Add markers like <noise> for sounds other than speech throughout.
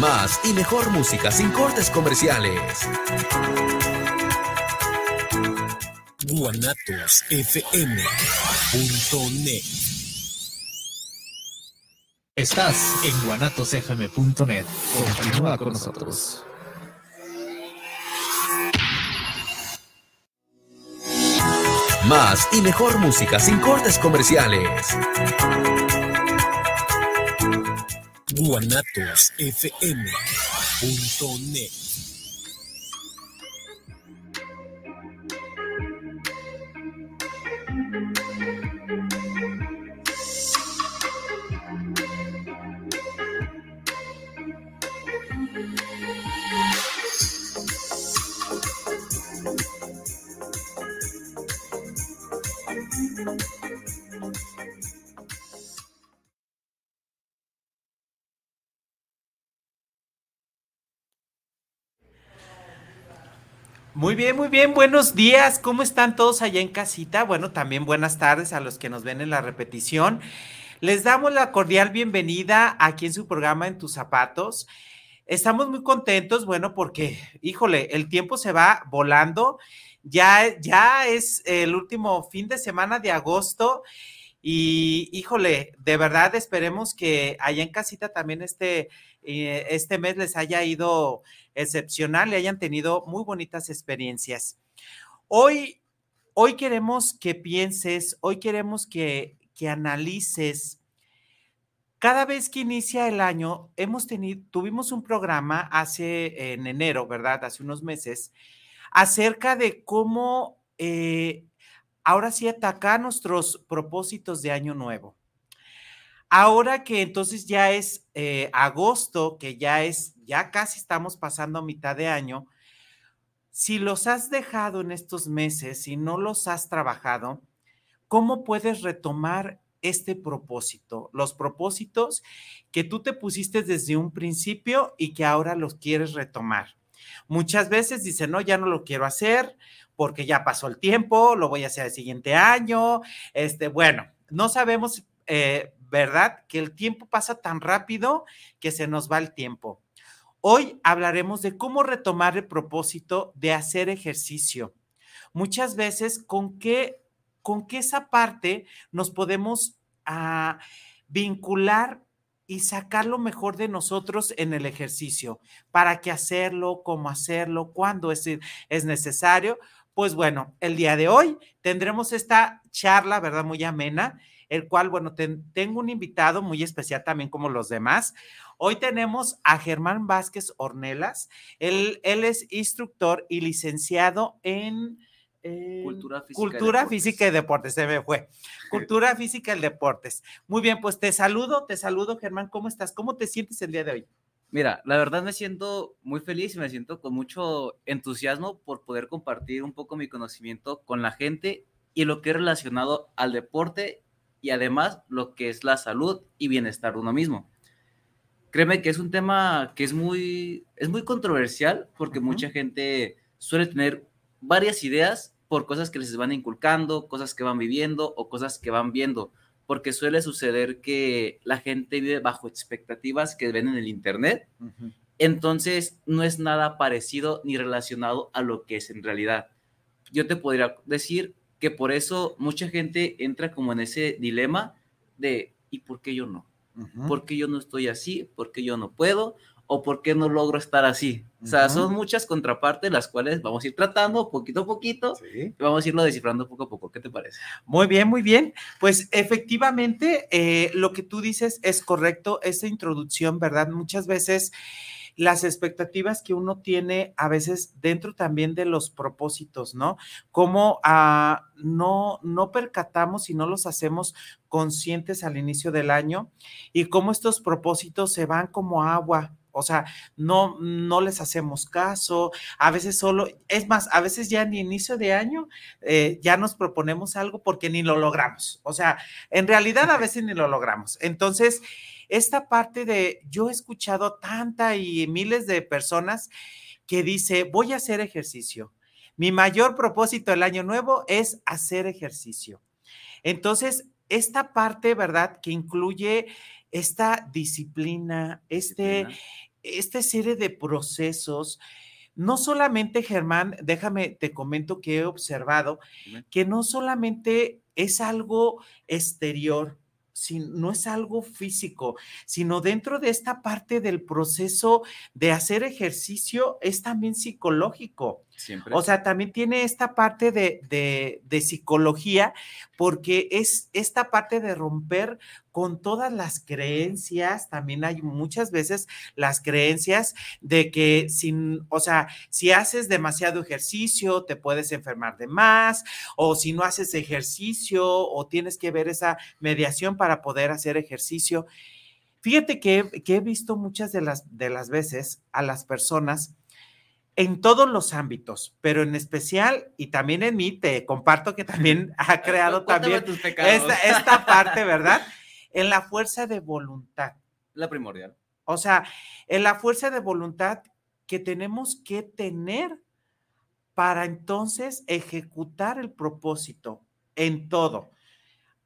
Más y mejor música sin cortes comerciales. guanatosfm.net Estás en guanatosfm.net. Continúa con nosotros. Más y mejor música sin cortes comerciales. guanatosfm.net Muy bien, muy bien. Buenos días. ¿Cómo están todos allá en casita? Bueno, también buenas tardes a los que nos ven en la repetición. Les damos la cordial bienvenida aquí en su programa En tus zapatos. Estamos muy contentos, bueno, porque, híjole, el tiempo se va volando. Ya, ya es el último fin de semana de agosto y, híjole, de verdad esperemos que allá en casita también este, eh, este mes les haya ido excepcional y hayan tenido muy bonitas experiencias. Hoy, hoy queremos que pienses, hoy queremos que, que analices. Cada vez que inicia el año, hemos tenido, tuvimos un programa hace en enero, ¿verdad? Hace unos meses, acerca de cómo eh, ahora sí atacar nuestros propósitos de año nuevo. Ahora que entonces ya es eh, agosto, que ya es, ya casi estamos pasando mitad de año, si los has dejado en estos meses, si no los has trabajado, ¿cómo puedes retomar este propósito? Los propósitos que tú te pusiste desde un principio y que ahora los quieres retomar. Muchas veces dicen, no, ya no lo quiero hacer porque ya pasó el tiempo, lo voy a hacer el siguiente año. Este, bueno, no sabemos eh, ¿verdad? Que el tiempo pasa tan rápido que se nos va el tiempo. Hoy hablaremos de cómo retomar el propósito de hacer ejercicio. Muchas veces, ¿con qué, con qué esa parte nos podemos ah, vincular y sacar lo mejor de nosotros en el ejercicio? ¿Para qué hacerlo? ¿Cómo hacerlo? ¿Cuándo es necesario? Pues bueno, el día de hoy tendremos esta charla, ¿verdad? Muy amena el cual, bueno, tengo un invitado muy especial también como los demás. Hoy tenemos a Germán Vázquez Ornelas. Él, él es instructor y licenciado en... Cultura, física, Cultura y física y deportes, se me fue. <laughs> Cultura física y deportes. Muy bien, pues te saludo, te saludo, Germán. ¿Cómo estás? ¿Cómo te sientes el día de hoy? Mira, la verdad me siento muy feliz y me siento con mucho entusiasmo por poder compartir un poco mi conocimiento con la gente y lo que es relacionado al deporte y además lo que es la salud y bienestar de uno mismo. Créeme que es un tema que es muy, es muy controversial porque mucha gente suele tener varias ideas por cosas que les van inculcando, cosas que van viviendo o cosas que van viendo, porque suele suceder que la gente vive bajo expectativas que ven en el Internet, entonces no es nada parecido ni relacionado a lo que es en realidad. Yo te podría decir que por eso mucha gente entra como en ese dilema de ¿y por qué yo no? ¿Por qué yo no estoy así? ¿Por qué yo no puedo? ¿O por qué no logro estar así? O sea, son muchas contrapartes las cuales vamos a ir tratando poquito a poquito y vamos a irlo descifrando poco a poco. ¿Qué te parece? Muy bien, muy bien. Pues efectivamente, eh, lo que tú dices es correcto, esa introducción, ¿verdad? Muchas veces las expectativas que uno tiene a veces dentro también de los propósitos, ¿no? Cómo ah, no, no percatamos y no los hacemos conscientes al inicio del año y cómo estos propósitos se van como agua, o sea, no, no les hacemos caso, a veces solo, es más, a veces ya ni inicio de año eh, ya nos proponemos algo porque ni lo logramos, o sea, en realidad a veces ni lo logramos. Entonces, esta parte de, yo he escuchado tanta y miles de personas que dice, voy a hacer ejercicio. Mi mayor propósito el año nuevo es hacer ejercicio. Entonces, esta parte, ¿verdad? Que incluye esta disciplina, este, Disciplina. Esta serie de procesos. No solamente, Germán, déjame, te comento que he observado que no solamente es algo exterior, sin- no es algo físico, sino dentro de esta parte del proceso de hacer ejercicio es también psicológico. Siempre. O sea, también tiene esta parte de, de- de psicología, porque es esta parte de romper con todas las creencias. También hay muchas veces las creencias de que sin, o sea, si haces demasiado ejercicio, te puedes enfermar de más, o si no haces ejercicio, o tienes que ver esa mediación para poder hacer ejercicio. Fíjate que, que he visto muchas de las, de las veces a las personas en todos los ámbitos, pero en especial y también en mí, te comparto que también <laughs> ha creado Cuéntame también esta, esta parte, ¿verdad? <laughs> En la fuerza de voluntad. La primordial. O sea, en la fuerza de voluntad que tenemos que tener para entonces ejecutar el propósito en todo.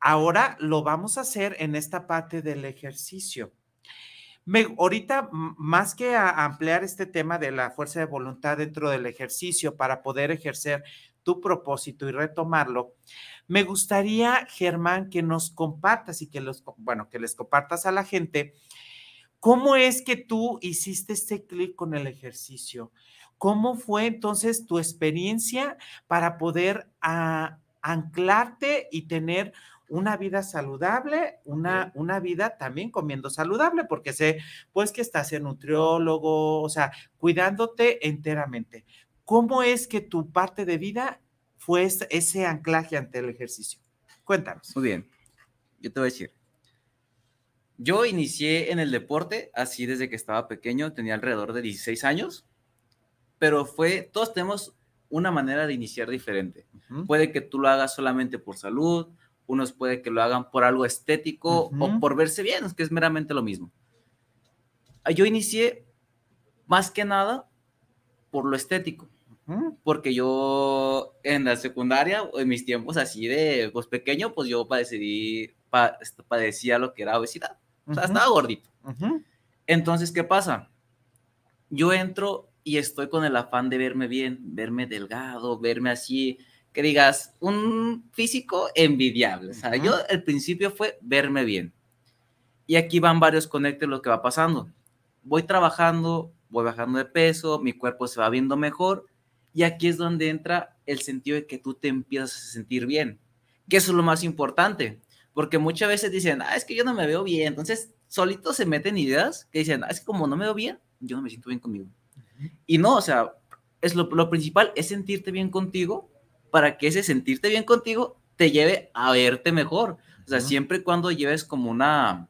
Ahora lo vamos a hacer en esta parte del ejercicio. Me, ahorita, más que a ampliar este tema de la fuerza de voluntad dentro del ejercicio para poder ejercer tu propósito y retomarlo, me gustaría, Germán, que nos compartas y que los, bueno, que les compartas a la gente cómo es que tú hiciste este clic con el ejercicio. ¿Cómo fue entonces tu experiencia para poder ah, anclarte y tener una vida saludable, una, una vida también comiendo saludable, porque sé pues que estás en nutriólogo, o sea, cuidándote enteramente. ¿Cómo es que tu parte de vida fue ese, anclaje ante el ejercicio? Cuéntanos. Muy bien. Yo te voy a decir. Yo inicié en el deporte así desde que estaba pequeño, tenía alrededor de 16 años, pero fue, todos tenemos una manera de iniciar diferente. Puede que tú lo hagas solamente por salud, unos puede que lo hagan por algo estético o por verse bien, es que es meramente lo mismo. Yo inicié más que nada por lo estético porque yo en la secundaria, en mis tiempos así de pues pequeño, pues yo padecí, pa- este, padecía lo que era obesidad. O sea, estaba gordito. Entonces, ¿qué pasa? Yo entro y estoy con el afán de verme bien, verme delgado, verme así, que digas, un físico envidiable. O sea, yo al principio fue verme bien. Y aquí van varios conectes lo que va pasando. Voy trabajando, voy bajando de peso, mi cuerpo se va viendo mejor. Y aquí es donde entra el sentido de que tú te empiezas a sentir bien. Que eso es lo más importante. Porque muchas veces dicen, ah, es que yo no me veo bien. Entonces, solitos se meten ideas que dicen, ah, es que como no me veo bien, yo no me siento bien conmigo. Y no, o sea, es lo, lo principal es sentirte bien contigo para que ese sentirte bien contigo te lleve a verte mejor. O sea, siempre y cuando lleves como una,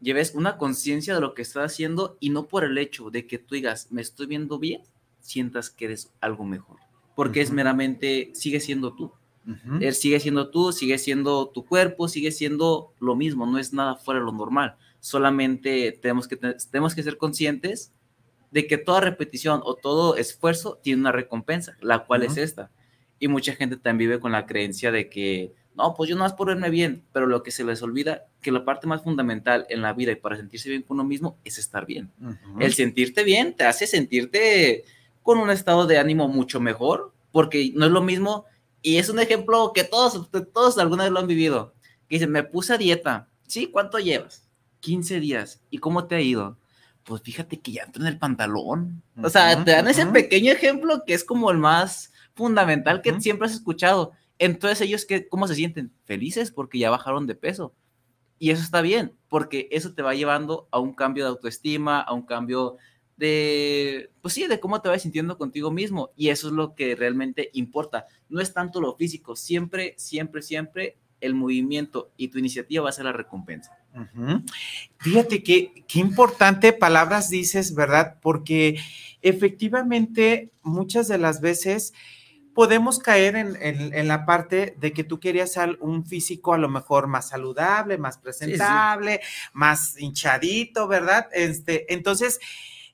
lleves una conciencia de lo que estás haciendo y no por el hecho de que tú digas, me estoy viendo bien, sientas que eres algo mejor. Porque es meramente, sigue siendo tú. Él sigue siendo tú, sigue siendo tu cuerpo, sigue siendo lo mismo, no es nada fuera de lo normal. Solamente tenemos que, te- tenemos que ser conscientes de que toda repetición o todo esfuerzo tiene una recompensa, la cual es esta. Y mucha gente también vive con la creencia de que, no, pues yo no más por verme bien, pero lo que se les olvida, que la parte más fundamental en la vida y para sentirse bien con uno mismo es estar bien. El sentirte bien te hace sentirte con un estado de ánimo mucho mejor, porque no es lo mismo, y es un ejemplo que todos, todos alguna vez lo han vivido, que dicen, me puse a dieta, ¿sí? ¿Cuánto llevas? 15 días, ¿y cómo te ha ido? Pues fíjate que ya entro en el pantalón. O sea, te dan ese pequeño ejemplo que es como el más fundamental que siempre has escuchado. Entonces ellos, ¿qué, ¿cómo se sienten? Felices porque ya bajaron de peso. Y eso está bien, porque eso te va llevando a un cambio de autoestima, a un cambio de, pues sí, de cómo te vas sintiendo contigo mismo. Y eso es lo que realmente importa. No es tanto lo físico, siempre, siempre, siempre el movimiento y tu iniciativa va a ser la recompensa. Ujú. Fíjate que qué importante palabras dices, ¿verdad? Porque efectivamente muchas de las veces podemos caer en, en- en la parte de que tú querías un físico a lo mejor más saludable, más presentable, más hinchadito, ¿verdad? Este, entonces,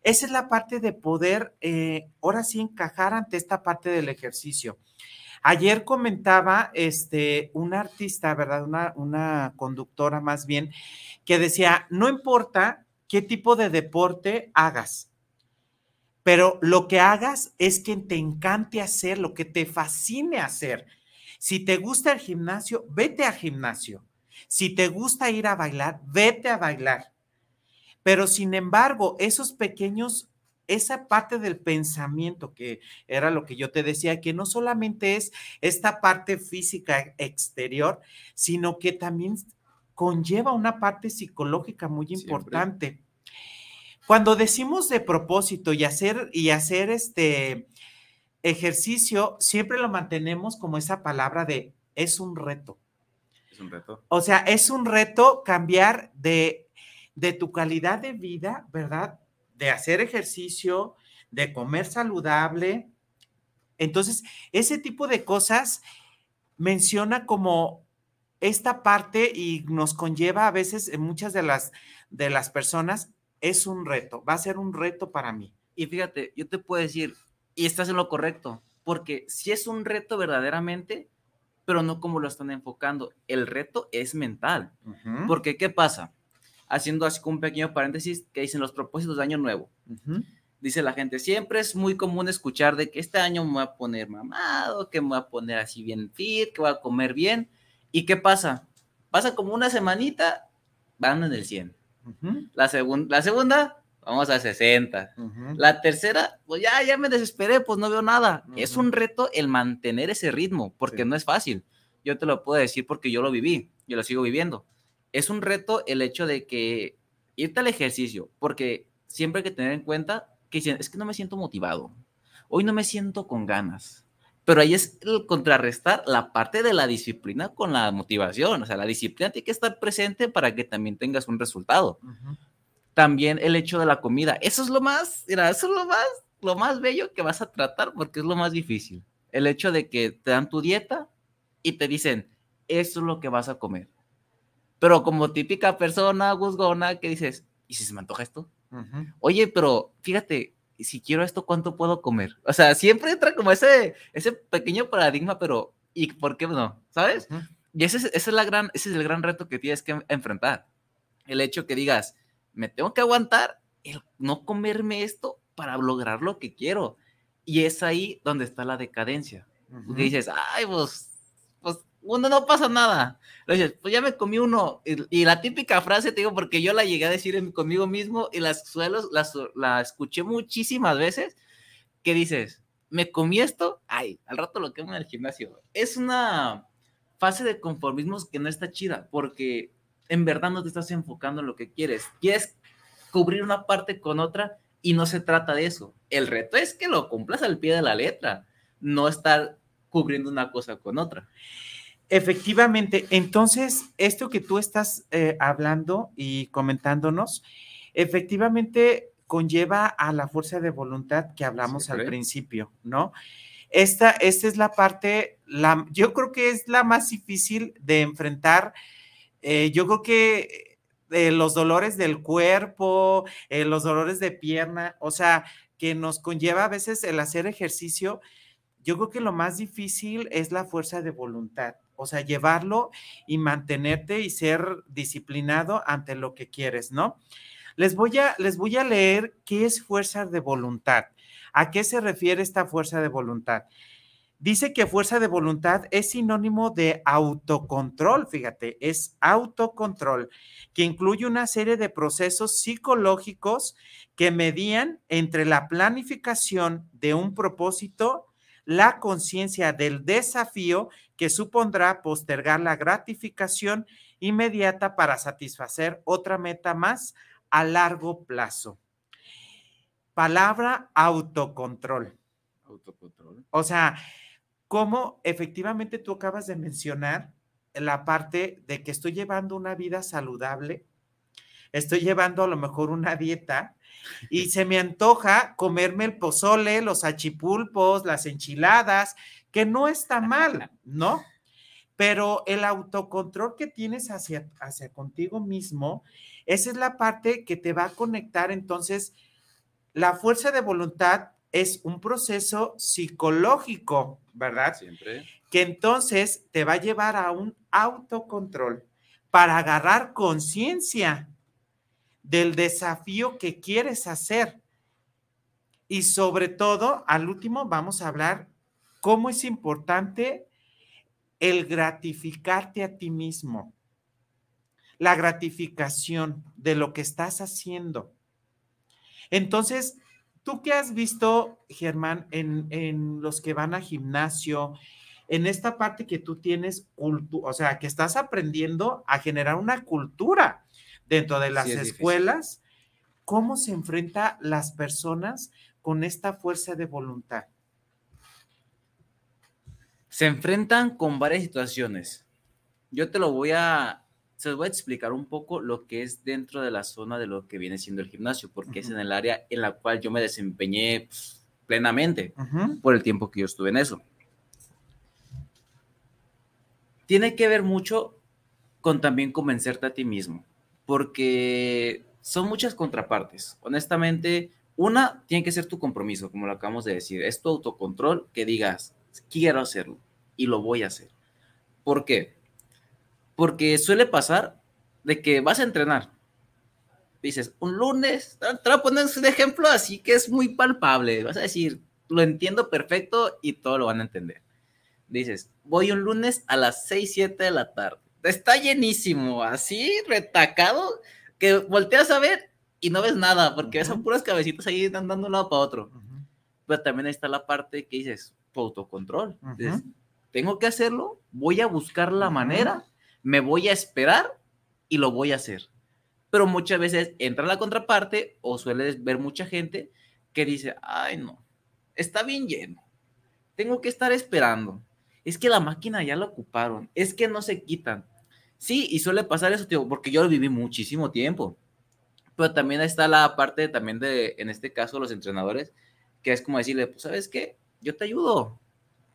esa es la parte de poder, eh, ahora sí, encajar ante esta parte del ejercicio. Ayer comentaba este, una artista, ¿verdad? Una, una conductora más bien, que decía, no importa qué tipo de deporte hagas, pero lo que hagas es que te encante hacer, lo que te fascine hacer. Si te gusta el gimnasio, vete al gimnasio. Si te gusta ir a bailar, vete a bailar. Pero sin embargo, esos pequeños esa parte del pensamiento que era lo que yo te decía, que no solamente es esta parte física exterior, sino que también conlleva una parte psicológica muy importante. Cuando decimos de propósito y hacer y hacer este ejercicio, siempre lo mantenemos como esa palabra de es un reto. Es un reto. O sea, es un reto cambiar de, de tu calidad de vida, ¿verdad? de hacer ejercicio, de comer saludable. Entonces, ese tipo de cosas menciona como esta parte y nos conlleva a veces en muchas de las, de las personas, es un reto, va a ser un reto para mí. Y fíjate, yo te puedo decir, y estás en lo correcto, porque si es un reto verdaderamente, pero no como lo están enfocando, el reto es mental. Porque, ¿qué pasa? haciendo así un pequeño paréntesis que dicen los propósitos de año nuevo. Dice la gente, siempre es muy común escuchar de que este año me voy a poner mamado, que me voy a poner así bien fit, que voy a comer bien. ¿Y qué pasa? Pasa como una semanita, van en el 100. La, la segunda, vamos a 60. La tercera, pues ya, ya me desesperé, pues no veo nada. Es un reto el mantener ese ritmo, porque no es fácil. Yo te lo puedo decir porque yo lo viví, yo lo sigo viviendo es un reto el hecho de que irte al ejercicio, porque siempre hay que tener en cuenta que dicen, es que no me siento motivado, hoy no me siento con ganas. Pero ahí es el contrarrestar la parte de la disciplina con la motivación. O sea, la disciplina tiene que estar presente para que también tengas un resultado. También el hecho de la comida. Eso es lo más, mira, eso es lo más, lo más bello que vas a tratar porque es lo más difícil. El hecho de que te dan tu dieta y te dicen, eso es lo que vas a comer pero como típica persona guzgona que dices, ¿y si se me antoja esto? Oye, pero fíjate, si quiero esto, ¿cuánto puedo comer? O sea, siempre entra como ese, ese pequeño paradigma, pero ¿y por qué no? ¿Sabes? Y ese es, la gran, ese es el gran reto que tienes que enfrentar. El hecho que digas, me tengo que aguantar el no comerme esto para lograr lo que quiero. Y es ahí donde está la decadencia. dices, ay, pues uno no pasa nada. dices, pues ya me comí uno. Y, la típica frase, te digo, porque yo la llegué a decir conmigo mismo y las suelos, la, escuché muchísimas veces, que dices, me comí esto, ay, al rato lo quemo en el gimnasio. Es una fase de conformismo que no está chida, porque en verdad no te estás enfocando en lo que quieres. Quieres cubrir una parte con otra y no se trata de eso. El reto es que lo cumplas al pie de la letra, no estar cubriendo una cosa con otra. Efectivamente, entonces, esto que tú estás eh, hablando y comentándonos, efectivamente conlleva a la fuerza de voluntad que hablamos al principio, ¿no? Esta, esta es la parte, la, yo creo que es la más difícil de enfrentar. Eh, yo creo que eh, los dolores del cuerpo, los dolores de pierna, o sea, que nos conlleva a veces el hacer ejercicio, yo creo que lo más difícil es la fuerza de voluntad o sea, llevarlo y mantenerte y ser disciplinado ante lo que quieres, ¿no? Les voy a, les voy a leer qué es fuerza de voluntad. ¿A qué se refiere esta fuerza de voluntad? Dice que fuerza de voluntad es sinónimo de autocontrol, fíjate, es autocontrol, que incluye una serie de procesos psicológicos que medían entre la planificación de un propósito, la conciencia del desafío que supondrá postergar la gratificación inmediata para satisfacer otra meta más a largo plazo. Palabra autocontrol. Autocontrol. O sea, cómo efectivamente tú acabas de mencionar la parte de que estoy llevando una vida saludable, estoy llevando a lo mejor una dieta <laughs> y se me antoja comerme el pozole, los achipulpos, las enchiladas, que no está mal, ¿no? Pero el autocontrol que tienes hacia, hacia contigo mismo, esa es la parte que te va a conectar entonces la fuerza de voluntad es un proceso psicológico, ¿verdad? Siempre. Que entonces te va a llevar a un autocontrol para agarrar conciencia del desafío que quieres hacer. Y sobre todo, al último, vamos a hablar cómo es importante el gratificarte a ti mismo, la gratificación de lo que estás haciendo. Entonces, tú qué has visto, Germán, en, en, los que van a gimnasio, en esta parte que tú tienes, o sea, que estás aprendiendo a generar una cultura dentro de las sí, escuelas, difícil. ¿cómo se enfrenta las personas con esta fuerza de voluntad? Se enfrentan con varias situaciones. Yo te lo voy a, se los voy a explicar un poco lo que es dentro de la zona de lo que viene siendo el gimnasio, porque uh -huh. es en el área en la cual yo me desempeñé plenamente uh -huh. por el tiempo que yo estuve en eso. Tiene que ver mucho con también convencerte a ti mismo, porque son muchas contrapartes. Honestamente, una tiene que ser tu compromiso, como lo acabamos de decir, es tu autocontrol que digas, quiero hacerlo y lo voy a hacer. ¿Por qué? Porque suele pasar de que vas a entrenar. Dices, un lunes, te voy a poner un ejemplo así que es muy palpable. Vas a decir, lo entiendo perfecto y todo lo van a entender. Dices, voy un lunes a las 6, 7 de la tarde. Está llenísimo, así retacado, que volteas a ver y no ves nada, porque uh -huh. son puras cabecitas ahí andando de un lado para otro. Uh -huh. Pero también ahí está la parte que dices, autocontrol. Uh -huh. Tengo que hacerlo, voy a buscar la manera, me voy a esperar y lo voy a hacer. Pero muchas veces entra la contraparte o sueles ver mucha gente que dice, ay no, está bien lleno, tengo que estar esperando. Es que la máquina ya la ocuparon, es que no se quitan. Sí, y suele pasar eso, tío, porque yo lo viví muchísimo tiempo. Pero también está la parte también de, en este caso, los entrenadores, que es como decirle, pues, ¿sabes qué? Yo te ayudo.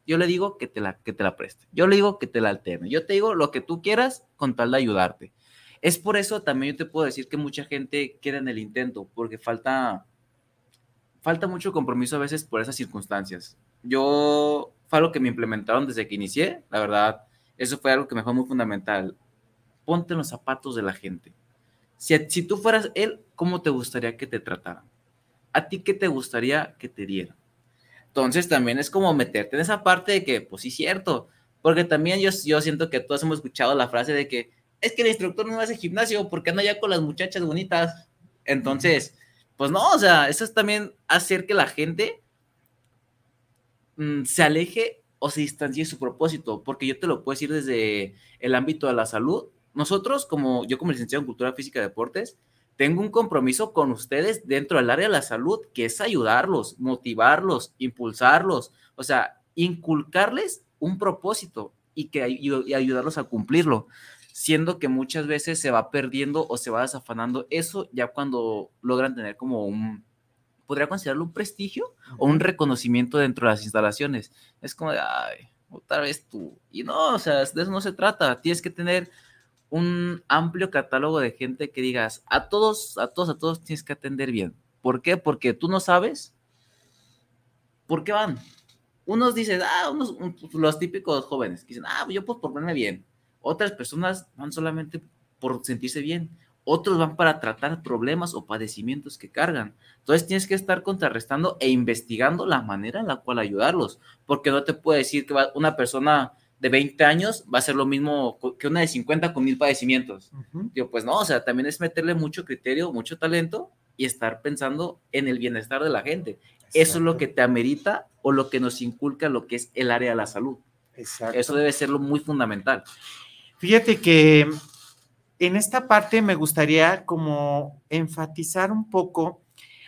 Yo le digo que te la, que te la preste. Yo le digo que te la alterne. Yo te digo lo que tú quieras con tal de ayudarte. Es por eso también yo te puedo decir que mucha gente queda en el intento, porque falta, falta mucho compromiso a veces por esas circunstancias. Yo, fue algo que me implementaron desde que inicié, la verdad, eso fue algo que me fue muy fundamental. Ponte en los zapatos de la gente. Si, si tú fueras él, ¿cómo te gustaría que te trataran? ¿A ti qué te gustaría que te dieran? Entonces también es como meterte en esa parte de que, pues sí, cierto, porque también yo, yo siento que todos hemos escuchado la frase de que es que el instructor no hace gimnasio porque anda ya con las muchachas bonitas. Entonces, pues no, o sea, eso es también hacer que la gente mmm, se aleje o se distancie de su propósito, porque yo te lo puedo decir desde el ámbito de la salud. Nosotros, como yo como licenciado en Cultura Física y Deportes, tengo un compromiso con ustedes dentro del área de la salud, que es ayudarlos, motivarlos, impulsarlos, o sea, inculcarles un propósito y, que, y ayudarlos a cumplirlo, siendo que muchas veces se va perdiendo o se va desafanando eso ya cuando logran tener como un, podría considerarlo un prestigio o un reconocimiento dentro de las instalaciones. Es como de, ay, otra vez tú. Y no, o sea, de eso no se trata. Tienes que tener un amplio catálogo de gente que digas, a todos, a todos, a todos tienes que atender bien. ¿Por qué? Porque tú no sabes por qué van. Unos dicen, ah, unos, los típicos jóvenes, que dicen, ah, yo pues por verme bien. Otras personas van solamente por sentirse bien. Otros van para tratar problemas o padecimientos que cargan. Entonces tienes que estar contrarrestando e investigando la manera en la cual ayudarlos. Porque no te puede decir que una persona de 20 años va a ser lo mismo que una de 50 con mil padecimientos. Uh -huh. Digo, pues no, o sea, también es meterle mucho criterio, mucho talento y estar pensando en el bienestar de la gente. Exacto. Eso es lo que te amerita o lo que nos inculca lo que es el área de la salud. Exacto. Eso debe ser lo muy fundamental. Fíjate que en esta parte me gustaría como enfatizar un poco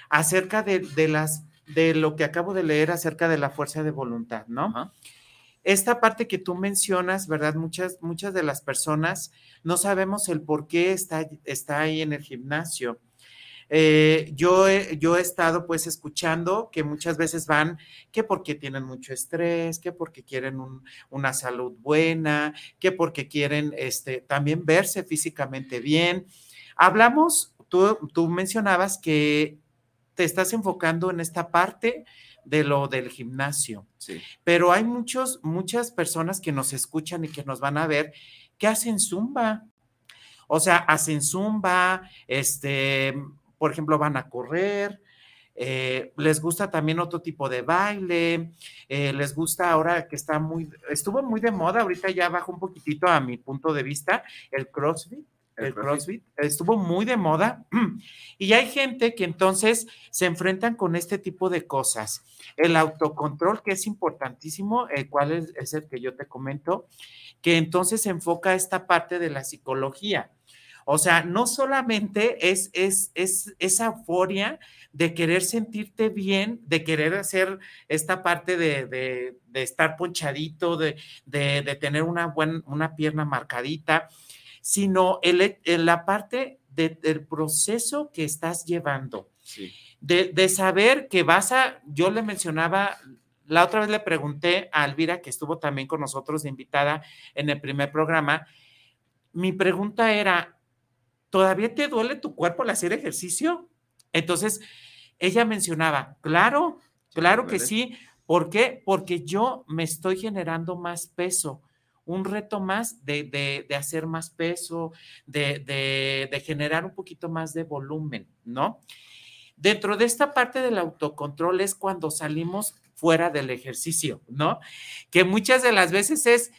acerca de, de las de lo que acabo de leer acerca de la fuerza de voluntad, ¿no? Uh -huh esta parte que tú mencionas, ¿verdad? Muchas, muchas de las personas no sabemos el por qué está, está ahí en el gimnasio. Eh, yo, he, yo he estado pues escuchando que muchas veces van que porque tienen mucho estrés, que porque quieren un, una salud buena, que porque quieren este, también verse físicamente bien. Hablamos, tú, tú mencionabas que te estás enfocando en esta parte de lo del gimnasio. Sí. Pero hay muchos, muchas personas que nos escuchan y que nos van a ver que hacen zumba. O sea, hacen zumba, este, por ejemplo, van a correr, eh, les gusta también otro tipo de baile, eh, les gusta ahora que está muy, estuvo muy de moda, ahorita ya bajo un poquitito a mi punto de vista, el CrossFit. El El CrossFit. CrossFit estuvo muy de moda <clears throat> y hay gente que entonces se enfrentan con este tipo de cosas. El autocontrol, que es importantísimo, el cual es, es el que yo te comento, que entonces enfoca esta parte de la psicología. O sea, no solamente es, es, es esa euforia de querer sentirte bien, de querer hacer esta parte de, de- de estar ponchadito, de, de- de tener una, buena, una pierna marcadita, sino el, el- la parte de- del proceso que estás llevando Sí. de, de saber que vas a, yo le mencionaba, la otra vez le pregunté a Elvira, que estuvo también con nosotros de invitada en el primer programa, mi pregunta era, ¿todavía te duele tu cuerpo al hacer ejercicio? Entonces, ella mencionaba, claro, claro que sí. ¿Por qué? Porque yo me estoy generando más peso, un reto más de, de- de hacer más peso, de, de- de generar un poquito más de volumen, ¿no? Dentro de esta parte del autocontrol es cuando salimos fuera del ejercicio, ¿no? Que muchas de las veces es,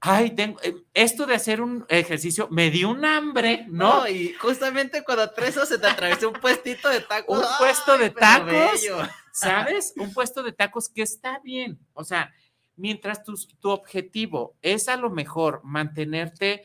ay, tengo, eh, esto de hacer un ejercicio me dio un hambre, ¿no? No, y justamente cuando tres se te atravesó un puestito de tacos. Un puesto de tacos. bello. ¿Sabes? Un puesto de tacos que está bien. O sea, mientras tu, tu objetivo es a lo mejor mantenerte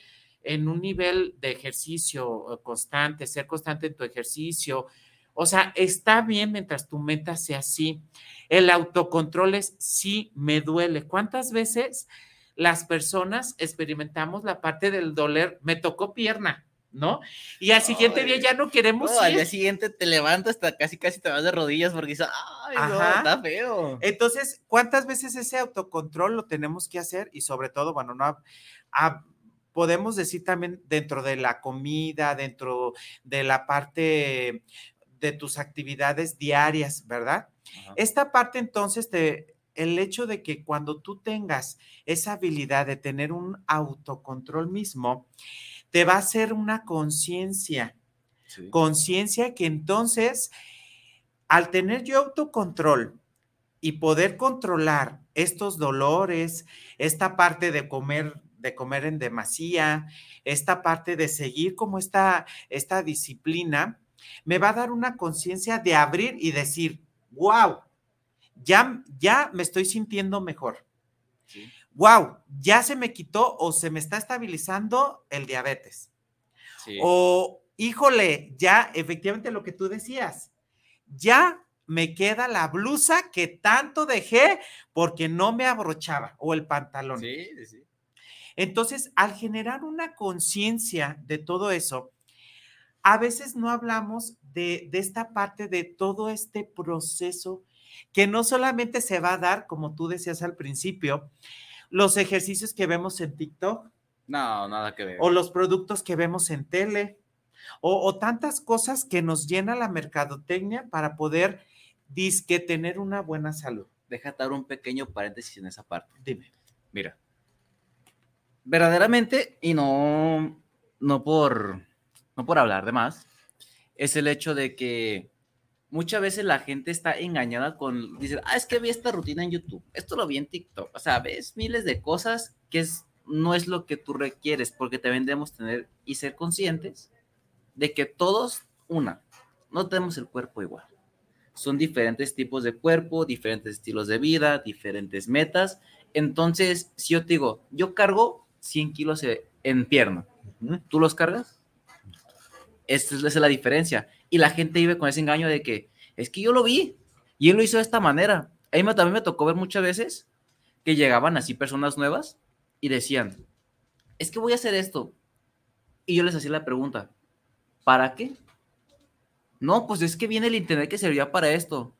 en un nivel de ejercicio eh, constante, ser constante en tu ejercicio. O sea, está bien mientras tu meta sea así. El autocontrol es sí me duele. ¿Cuántas veces las personas experimentamos la parte del doler? Me tocó pierna, ¿no? Y al siguiente día ya no queremos No, al día siguiente te levantas hasta casi casi te vas de rodillas porque dices, ay, no, está feo. Entonces, ¿cuántas veces ese autocontrol lo tenemos que hacer? Y sobre todo, bueno, no ha- ha- podemos decir también dentro de la comida, dentro de la parte de tus actividades diarias, ¿verdad? Ajá. Esta parte entonces te el hecho de que cuando tú tengas esa habilidad de tener un autocontrol mismo, te va a hacer una conciencia Sí. conciencia que entonces, al tener yo autocontrol y poder controlar estos dolores, esta parte de comer, de comer en demasía, esta parte de seguir como esta, esta disciplina, me va a dar una conciencia de abrir y decir, wow, ya, ya me estoy sintiendo mejor. Sí. Wow, ya se me quitó o se me está estabilizando el diabetes. Sí. O, híjole, ya efectivamente lo que tú decías, ya me queda la blusa que tanto dejé porque no me abrochaba o el pantalón. Sí, sí, sí. Entonces, al generar una conciencia de todo eso, a veces no hablamos de, de esta parte de todo este proceso que no solamente se va a dar, como tú decías al principio, los ejercicios que vemos en TikTok, No, nada que ver. o los productos que vemos en tele, o, o tantas cosas que nos llena la mercadotecnia para poder disque tener una buena salud. Deja dar un pequeño paréntesis en esa parte. Dime. Mira, verdaderamente, y no, no por, no por hablar de más, es el hecho de que muchas veces la gente está engañada con, dice, ah, es que vi esta rutina en YouTube, esto lo vi en TikTok, o sea, ves miles de cosas que es, no es lo que tú requieres, porque también debemos tener y ser conscientes de que todos, una, no tenemos el cuerpo igual. Son diferentes tipos de cuerpo, diferentes estilos de vida, diferentes metas. Entonces, si yo te digo, yo cargo 100 kilos en pierna, ¿tú los cargas? Esta es, esa es la diferencia. Y la gente vive con ese engaño de que es que yo lo vi y él lo hizo de esta manera. A mí también me tocó ver muchas veces que llegaban así personas nuevas y decían, es que voy a hacer esto. Y yo les hacía la pregunta, ¿para qué? No, pues es que viene el internet que servía para esto.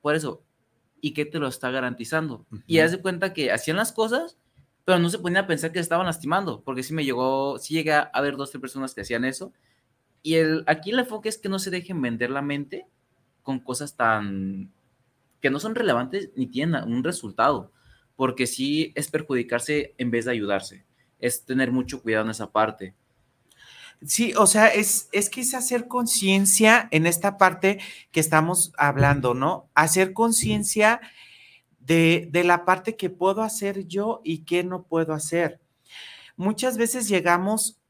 Por eso. ¿Y qué te lo está garantizando? Y haz de cuenta que hacían las cosas, pero no se ponían a pensar que se estaban lastimando, porque sí me llegó, sí llegué a ver dos, tres personas que hacían eso. Y el, aquí el enfoque es que no se dejen vender la mente con cosas tan, que no son relevantes ni tienen un resultado, porque sí es perjudicarse en vez de ayudarse, es tener mucho cuidado en esa parte. Sí, o sea, es, es que es hacer conciencia en esta parte que estamos hablando, ¿no? Hacer conciencia de, de la parte que puedo hacer yo y que no puedo hacer. Muchas veces llegamos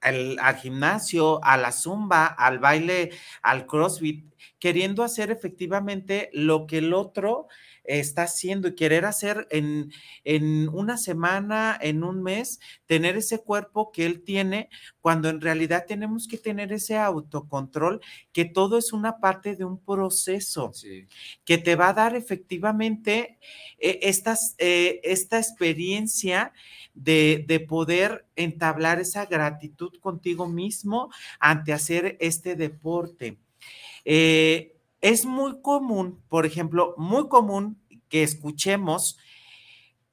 al, gimnasio, a la zumba, al baile, al crossfit, queriendo hacer efectivamente lo que el otro está haciendo y querer hacer en, en, una semana, en un mes, tener ese cuerpo que él tiene, cuando en realidad tenemos que tener ese autocontrol, que todo es una parte de un proceso sí. que te va a dar efectivamente eh, estas, eh, esta experiencia de, de, poder entablar esa gratitud contigo mismo ante hacer este deporte. Eh, es muy común, por ejemplo, muy común que escuchemos.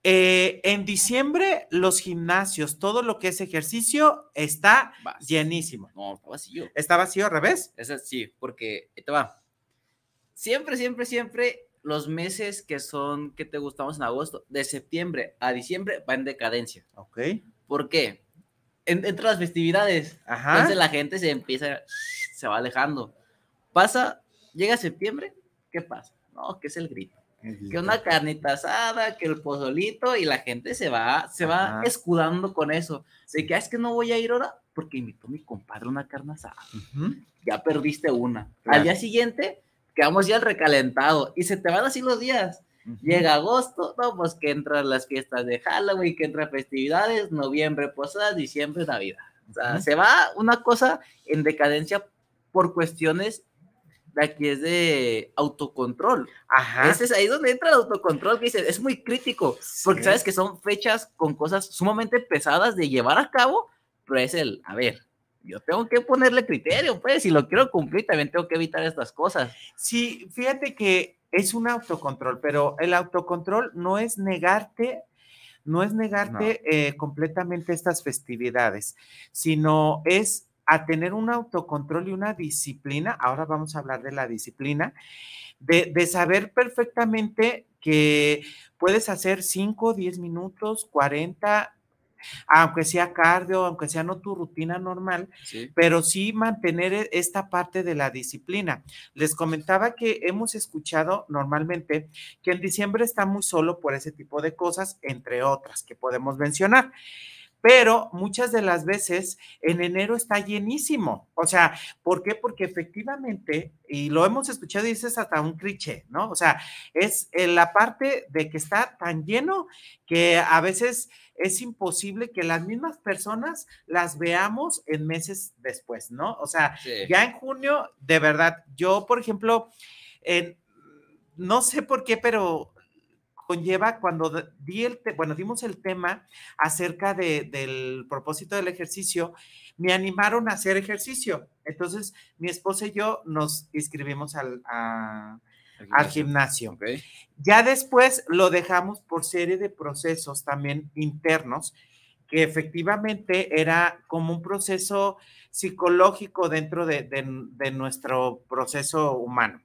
Eh, en diciembre, los gimnasios, todo lo que es ejercicio, está Vas. llenísimo. No, está vacío. ¿Está vacío al revés? Es sí, porque te va. Siempre, siempre, siempre los meses que son, que te gustamos en agosto, de septiembre a diciembre, va en decadencia. Ok. ¿Por qué? En, entre las festividades. Ajá. Entonces la gente se empieza, se va alejando. Pasa, llega septiembre, ¿qué pasa? No, que es el grito. Que una carnita asada, que el pozolito, y la gente se va, se va escudando con eso. De que ah, es que no voy a ir ahora porque invitó mi compadre una carne asada. Uh -huh. Ya perdiste una. Claro. Al día siguiente, quedamos ya al recalentado y se te van así los días. Uh -huh. Llega agosto, no, pues que entran las fiestas de Halloween, que entran festividades, noviembre, posadas, diciembre, Navidad. O sea, uh -huh. se va una cosa en decadencia por cuestiones de aquí es de autocontrol. Ajá. Ese es ahí donde entra el autocontrol, que dice, es muy crítico, sí. porque sabes que son fechas con cosas sumamente pesadas de llevar a cabo, pero es el, a ver, yo tengo que ponerle criterio, pues, si lo quiero cumplir, también tengo que evitar estas cosas. Sí, fíjate que es un autocontrol, pero el autocontrol no es negarte no es negarte no. Eh, completamente estas festividades, sino es a tener un autocontrol y una disciplina, ahora vamos a hablar de la disciplina, de, de saber perfectamente que puedes hacer 5, 10 minutos, 40, aunque sea cardio, aunque sea no tu rutina normal, sí. pero sí mantener e, esta parte de la disciplina. Les comentaba que hemos escuchado normalmente que en diciembre está muy solo por ese tipo de cosas, entre otras que podemos mencionar pero muchas de las veces en enero está llenísimo. O sea, ¿por qué? Porque efectivamente, y lo hemos escuchado y es hasta un cliché, ¿no? O sea, es la parte de que está tan lleno que a veces es imposible que las mismas personas las veamos en meses después, ¿no? O sea, sí. ya en junio, de verdad, yo, por ejemplo, en, no sé por qué, pero conlleva cuando di el bueno, dimos el tema acerca de, del propósito del ejercicio, me animaron a hacer ejercicio. Entonces, mi esposa y yo nos inscribimos al, a, al gimnasio. Okay. Ya después lo dejamos por serie de procesos también internos, que efectivamente era como un proceso psicológico dentro de, de, de nuestro proceso humano.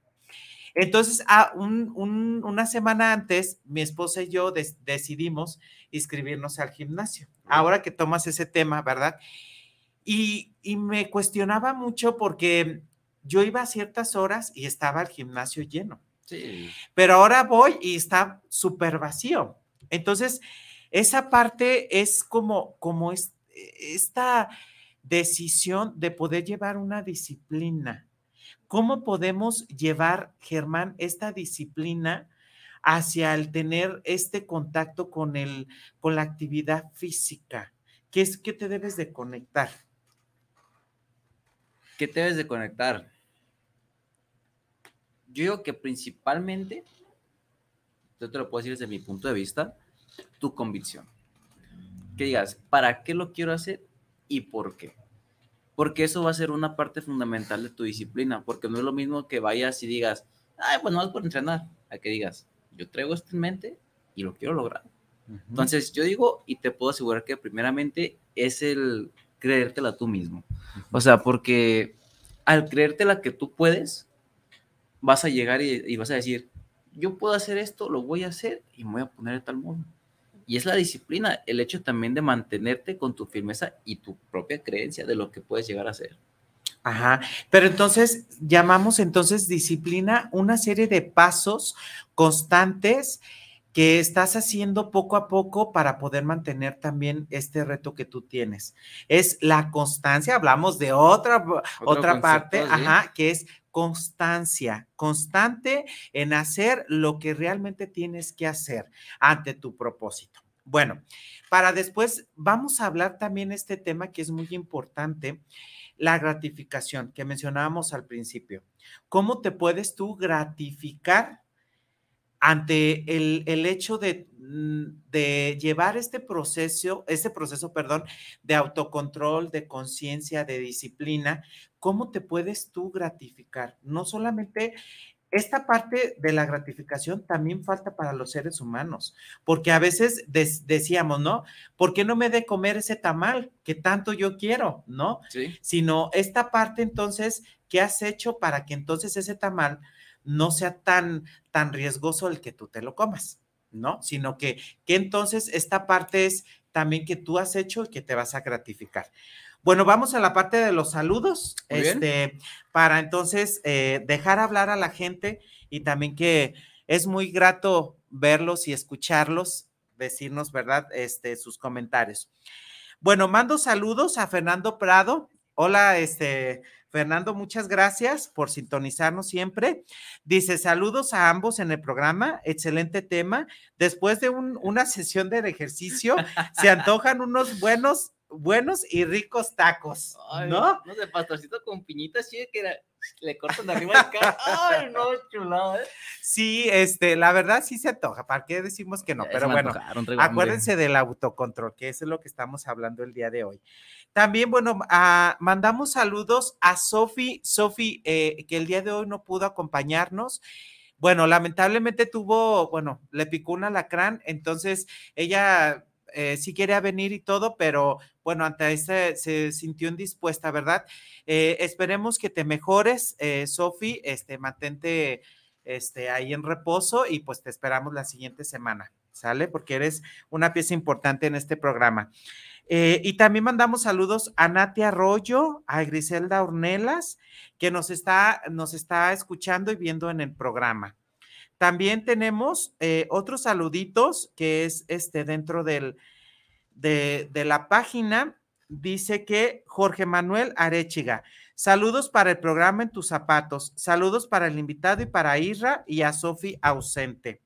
Entonces, a un, un, una semana antes, mi esposa y yo des, decidimos inscribirnos al gimnasio. Ahora que tomas ese tema, ¿verdad? Y, y, me cuestionaba mucho porque yo iba a ciertas horas y estaba el gimnasio lleno. Sí. Pero ahora voy y está súper vacío. Entonces, esa parte es como, como es, esta decisión de poder llevar una disciplina ¿Cómo podemos llevar, Germán, esta disciplina hacia el tener este contacto con, el, con la actividad física? ¿Qué es que te debes de conectar? ¿Qué te debes de conectar? Yo digo que principalmente, yo te lo puedo decir desde mi punto de vista, tu convicción. Que digas, ¿para qué lo quiero hacer y por qué? Porque eso va a ser una parte fundamental de tu disciplina, porque no es lo mismo que vayas y digas, ay, pues no es por entrenar, a que digas, yo traigo esto en mente y lo quiero lograr. Uh -huh. Entonces, yo digo y te puedo asegurar que primeramente es el creértela tú mismo. Uh -huh. O sea, porque al creértela que tú puedes, vas a llegar y, y vas a decir, yo puedo hacer esto, lo voy a hacer y me voy a poner de tal modo. Y es la disciplina, el hecho también de mantenerte con tu firmeza y tu propia creencia de lo que puedes llegar a ser. Ajá, pero entonces llamamos entonces disciplina una serie de pasos constantes que estás haciendo poco a poco para poder mantener también este reto que tú tienes. Es la constancia, hablamos de otra, otra parte, ajá, que es constancia, constante en hacer lo que realmente tienes que hacer ante tu propósito. Bueno, para después vamos a hablar también este tema que es muy importante, la gratificación que mencionábamos al principio. ¿Cómo te puedes tú gratificar ante el, hecho de, mm, de, llevar este proceso, este proceso, perdón, de autocontrol, de conciencia, de disciplina, ¿cómo te puedes tú gratificar? No solamente esta parte de la gratificación también falta para los seres humanos, porque a veces decíamos, ¿no? ¿Por qué no me de comer ese tamal que tanto yo quiero, ¿no? Sí. Sino esta parte entonces, ¿qué has hecho para que entonces ese tamal no sea tan, tan riesgoso el que tú te lo comas, ¿no? Sino que, que entonces esta parte es también que tú has hecho y que te vas a gratificar. Bueno, vamos a la parte de los saludos, este, para entonces eh, dejar hablar a la gente y también que es muy grato verlos y escucharlos, decirnos, ¿verdad? Este, sus comentarios. Bueno, mando saludos a Fernando Prado. Hola, este, Fernando, muchas gracias por sintonizarnos siempre. Dice, saludos a ambos en el programa, excelente tema. Después de <laughs> una sesión de ejercicio, se antojan unos buenos buenos y ricos tacos, ¿no? No sé, pastorcito con piñitas, sí, que le cortan de arriba de cara. Ay, no, chulado, ¿eh? Sí, este, la verdad sí se antoja, ¿para qué decimos que no? Pero bueno, acuérdense del autocontrol, que eso es lo que estamos hablando el día de hoy. También, bueno, ah, mandamos saludos a Sofi, Sofi, eh, que el día de hoy no pudo acompañarnos. Bueno, lamentablemente tuvo, bueno, le picó un alacrán, entonces ella eh, sí quería venir y todo, pero bueno, ante este se sintió indispuesta, ¿verdad? Eh, esperemos que te mejores, eh, Sofi, este, mantente este, ahí en reposo y pues te esperamos la siguiente semana, ¿sale? Porque eres una pieza importante en este programa. Eh, y también mandamos saludos a Nati Arroyo, a Griselda Ornelas, que nos está, nos está escuchando y viendo en el programa. También tenemos eh, otros saluditos que es este dentro del, de, de la página. Dice que Jorge Manuel Arechiga, saludos para el programa En tus zapatos, saludos para el invitado y para Isra y a Sofi ausente.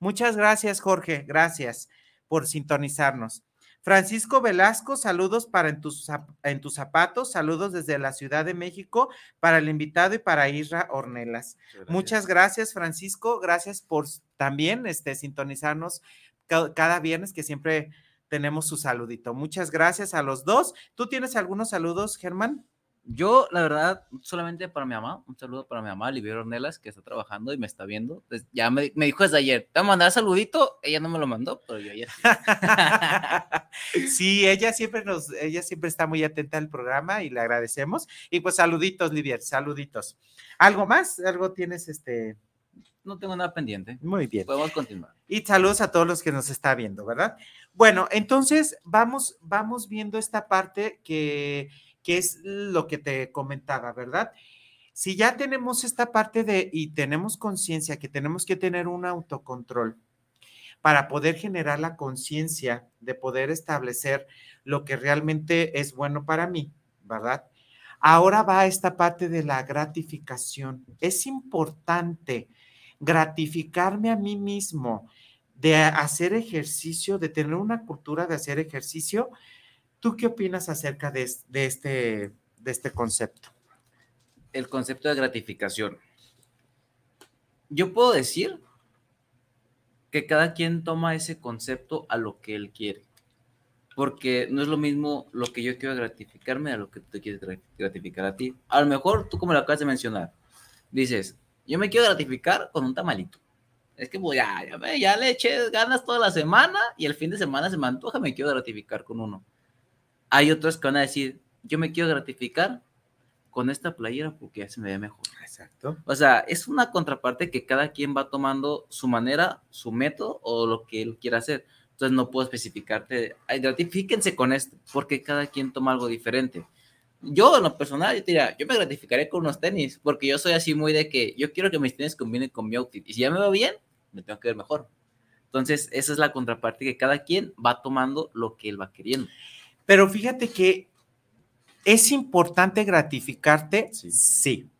Muchas gracias, Jorge, gracias por sintonizarnos. Francisco Velasco, saludos para en tus, en tus, zapatos, saludos desde la Ciudad de México para el invitado y para Isra Ornelas. Muchas gracias, Francisco, gracias por también este, sintonizarnos cada viernes que siempre tenemos su saludito. Muchas gracias a los dos. ¿Tú tienes algunos saludos, Germán? Yo, la verdad, solamente para mi mamá, un saludo para mi mamá, Olivia Ornelas, que está trabajando y me está viendo. Pues ya me, dijo desde ayer, te voy a mandar saludito. Ella no me lo mandó, pero yo ya. <laughs> sí, ella siempre nos, ella siempre está muy atenta al programa y le agradecemos. Y pues saluditos, Livier, saluditos. ¿Algo más? ¿Algo tienes este? No tengo nada pendiente. Muy bien. Podemos continuar. Y saludos a todos los que nos está viendo, ¿verdad? Bueno, entonces vamos, vamos viendo esta parte que que es lo que te comentaba, ¿verdad? Si ya tenemos esta parte de, y tenemos conciencia que tenemos que tener un autocontrol para poder generar la conciencia de poder establecer lo que realmente es bueno para mí, ¿verdad? Ahora va esta parte de la gratificación. Es importante gratificarme a mí mismo de hacer ejercicio, de tener una cultura de hacer ejercicio, ¿Tú qué opinas acerca de, este, de este concepto? El concepto de gratificación. Yo puedo decir que cada quien toma ese concepto a lo que él quiere. Porque no es lo mismo lo que yo quiero gratificarme a lo que tú quieres gratificar a ti. A lo mejor tú, como lo acabas de mencionar, dices, yo me quiero gratificar con un tamalito. Es que voy ya, ya, ya le eché ganas toda la semana y el fin de semana se me antoja, me quiero gratificar con uno. Hay otros que van a decir, yo me quiero gratificar con esta playera porque ya se me ve mejor. Exacto. O sea, es una contraparte que cada quien va tomando su manera, su método o lo que él quiera hacer. Entonces no puedo especificarte, ay, gratifíquense con esto, porque cada quien toma algo diferente. Yo, en lo personal, yo, diría, yo me gratificaré con unos tenis, porque yo soy así muy de que yo quiero que mis tenis combinen con mi outfit. Y si ya me veo bien, me tengo que ver mejor. Entonces, esa es la contraparte que cada quien va tomando lo que él va queriendo. Pero fíjate que es importante gratificarte, Sí. sí.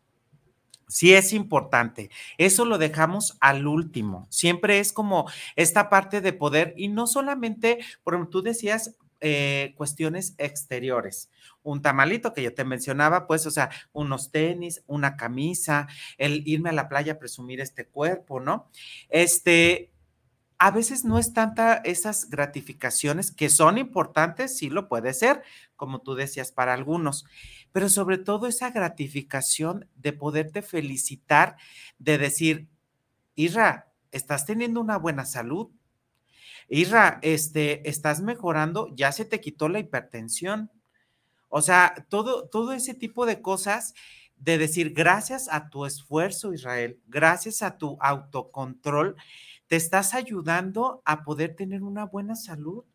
Sí es importante. Eso lo dejamos al último. Siempre es como esta parte de poder y no solamente, por ejemplo, tú decías eh, cuestiones exteriores. Un tamalito que yo te mencionaba, pues, o sea, unos tenis, una camisa, el irme a la playa a presumir este cuerpo, ¿no? Este, a veces no es tanta esas gratificaciones que son importantes, sí lo puede ser, como tú decías, para algunos, pero sobre todo esa gratificación de poderte felicitar, de decir, Irra, estás teniendo una buena salud. Irra, este, estás mejorando, ya se te quitó la hipertensión. O sea, todo, todo ese tipo de cosas de decir, gracias a tu esfuerzo, Israel, gracias a tu autocontrol, te estás ayudando a poder tener una buena salud.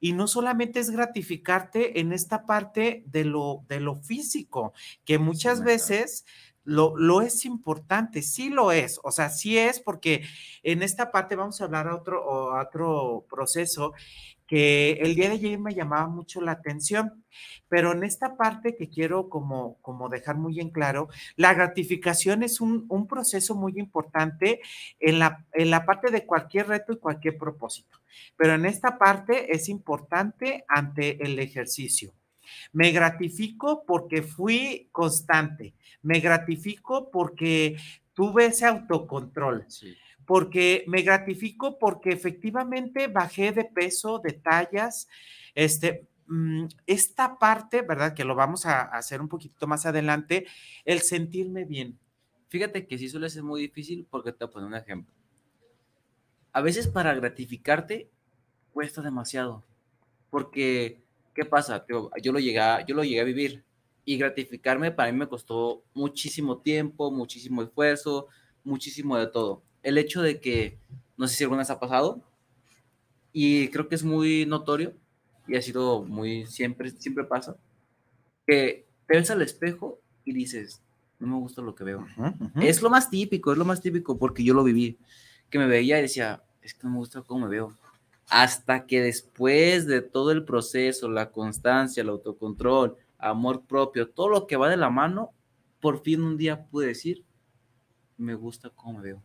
Y no solamente es gratificarte en esta parte de lo, de lo físico, que muchas Sí, veces lo, lo es importante, sí lo es, o sea, sí es porque en esta parte vamos a hablar a otro, a otro proceso que el día de ayer me llamaba mucho la atención, pero en esta parte que quiero como, como dejar muy en claro, la gratificación es un, un proceso muy importante en la, en la parte de cualquier reto y cualquier propósito, pero en esta parte es importante ante el ejercicio. Me gratifico porque fui constante, me gratifico porque tuve ese autocontrol, Sí. Porque me gratifico porque efectivamente bajé de peso, de tallas, este, mm, esta parte, ¿verdad? Que lo vamos a hacer un poquito más adelante, el sentirme bien. Fíjate que sí suele ser muy difícil porque te voy a poner un ejemplo. A veces para gratificarte cuesta demasiado. Porque, ¿qué pasa? Yo lo llegué a, yo lo llegué a vivir y gratificarme para mí me costó muchísimo tiempo, muchísimo esfuerzo, muchísimo de todo. El hecho de que, no sé si alguna vez ha pasado, y creo que es muy notorio, y ha sido muy, siempre, siempre pasa, que te ves al espejo y dices, no me gusta lo que veo. Es lo más típico, es lo más típico porque yo lo viví, que me veía y decía, es que no me gusta cómo me veo. Hasta que después de todo el proceso, la constancia, el autocontrol, amor propio, todo lo que va de la mano, por fin un día pude decir, me gusta cómo me veo.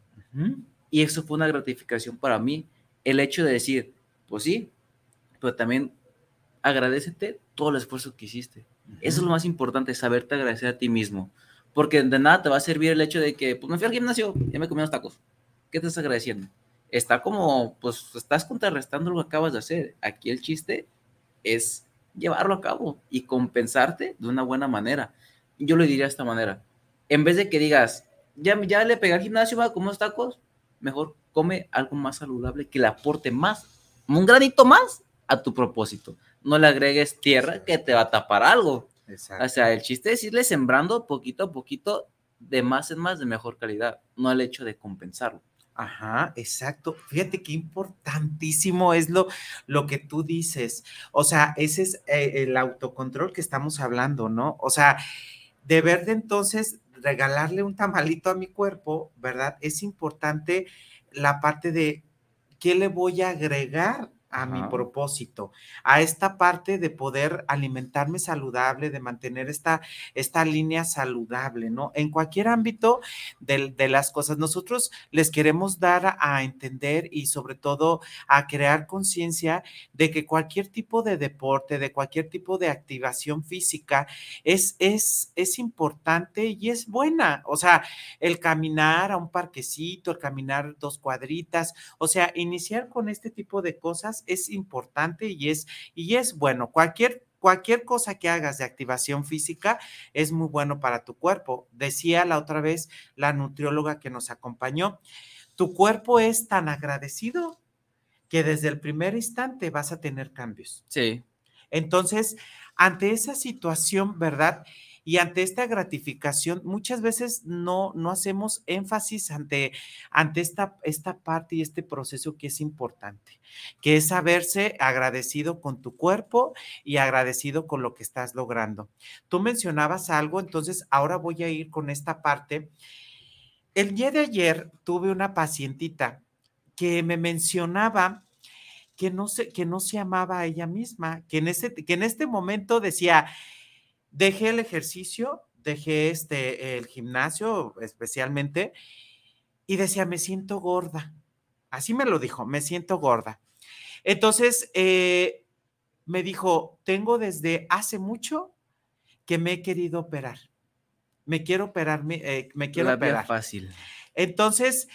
Y eso fue una gratificación para mí, el hecho de decir, pues sí, pero también agradecete todo el esfuerzo que hiciste. Eso es lo más importante, saberte agradecer a ti mismo. Porque de nada te va a servir el hecho de que, pues me fui al gimnasio, ya me comí unos tacos. ¿Qué te estás agradeciendo? Está como, pues estás contrarrestando lo que acabas de hacer. Aquí el chiste es llevarlo a cabo y compensarte de una buena manera. Yo lo diría de esta manera. En vez de que digas, ya, ya le pegué al gimnasio, va, como tacos, mejor come algo más saludable que le aporte más, un granito más a tu propósito. No le agregues tierra que te va a tapar algo. Exacto. O sea, el chiste es irle sembrando poquito a poquito de más en más de mejor calidad, no el hecho de compensarlo. Ajá, exacto. Fíjate qué importantísimo es lo, lo que tú dices. O sea, ese es eh, el autocontrol que estamos hablando, ¿no? O sea, de ver de entonces regalarle un tamalito a mi cuerpo, ¿verdad? Es importante la parte de qué le voy a agregar a mi propósito, a esta parte de poder alimentarme saludable, de mantener esta, esta línea saludable, ¿no? En cualquier ámbito de, de las cosas, nosotros les queremos dar a, a entender y sobre todo a crear conciencia de que cualquier tipo de deporte, de cualquier tipo de activación física es, es, es importante y es buena. O sea, el caminar a un parquecito, el caminar dos cuadritas, o sea, iniciar con este tipo de cosas es importante y es, y es bueno. Cualquier cualquier cosa que hagas de activación física es muy bueno para tu cuerpo. Decía la otra vez la nutrióloga que nos acompañó, tu cuerpo es tan agradecido que desde el primer instante vas a tener cambios. Sí. Entonces, ante esa situación, ¿verdad? Y ante esta gratificación, muchas veces no, no hacemos énfasis ante, ante esta, esta parte y este proceso que es importante, que es saberse agradecido con tu cuerpo y agradecido con lo que estás logrando. Tú mencionabas algo, entonces ahora voy a ir con esta parte. El día de ayer tuve una pacientita que me mencionaba que no se, que no se amaba a ella misma, que en, ese, que en este momento decía, dejé el ejercicio, dejé este, el gimnasio especialmente, y decía, me siento gorda. Así me lo dijo, me siento gorda. Entonces, eh, me dijo, tengo desde hace mucho que me he querido operar. Me quiero operar, eh, me quiero La operar. fácil. Entonces,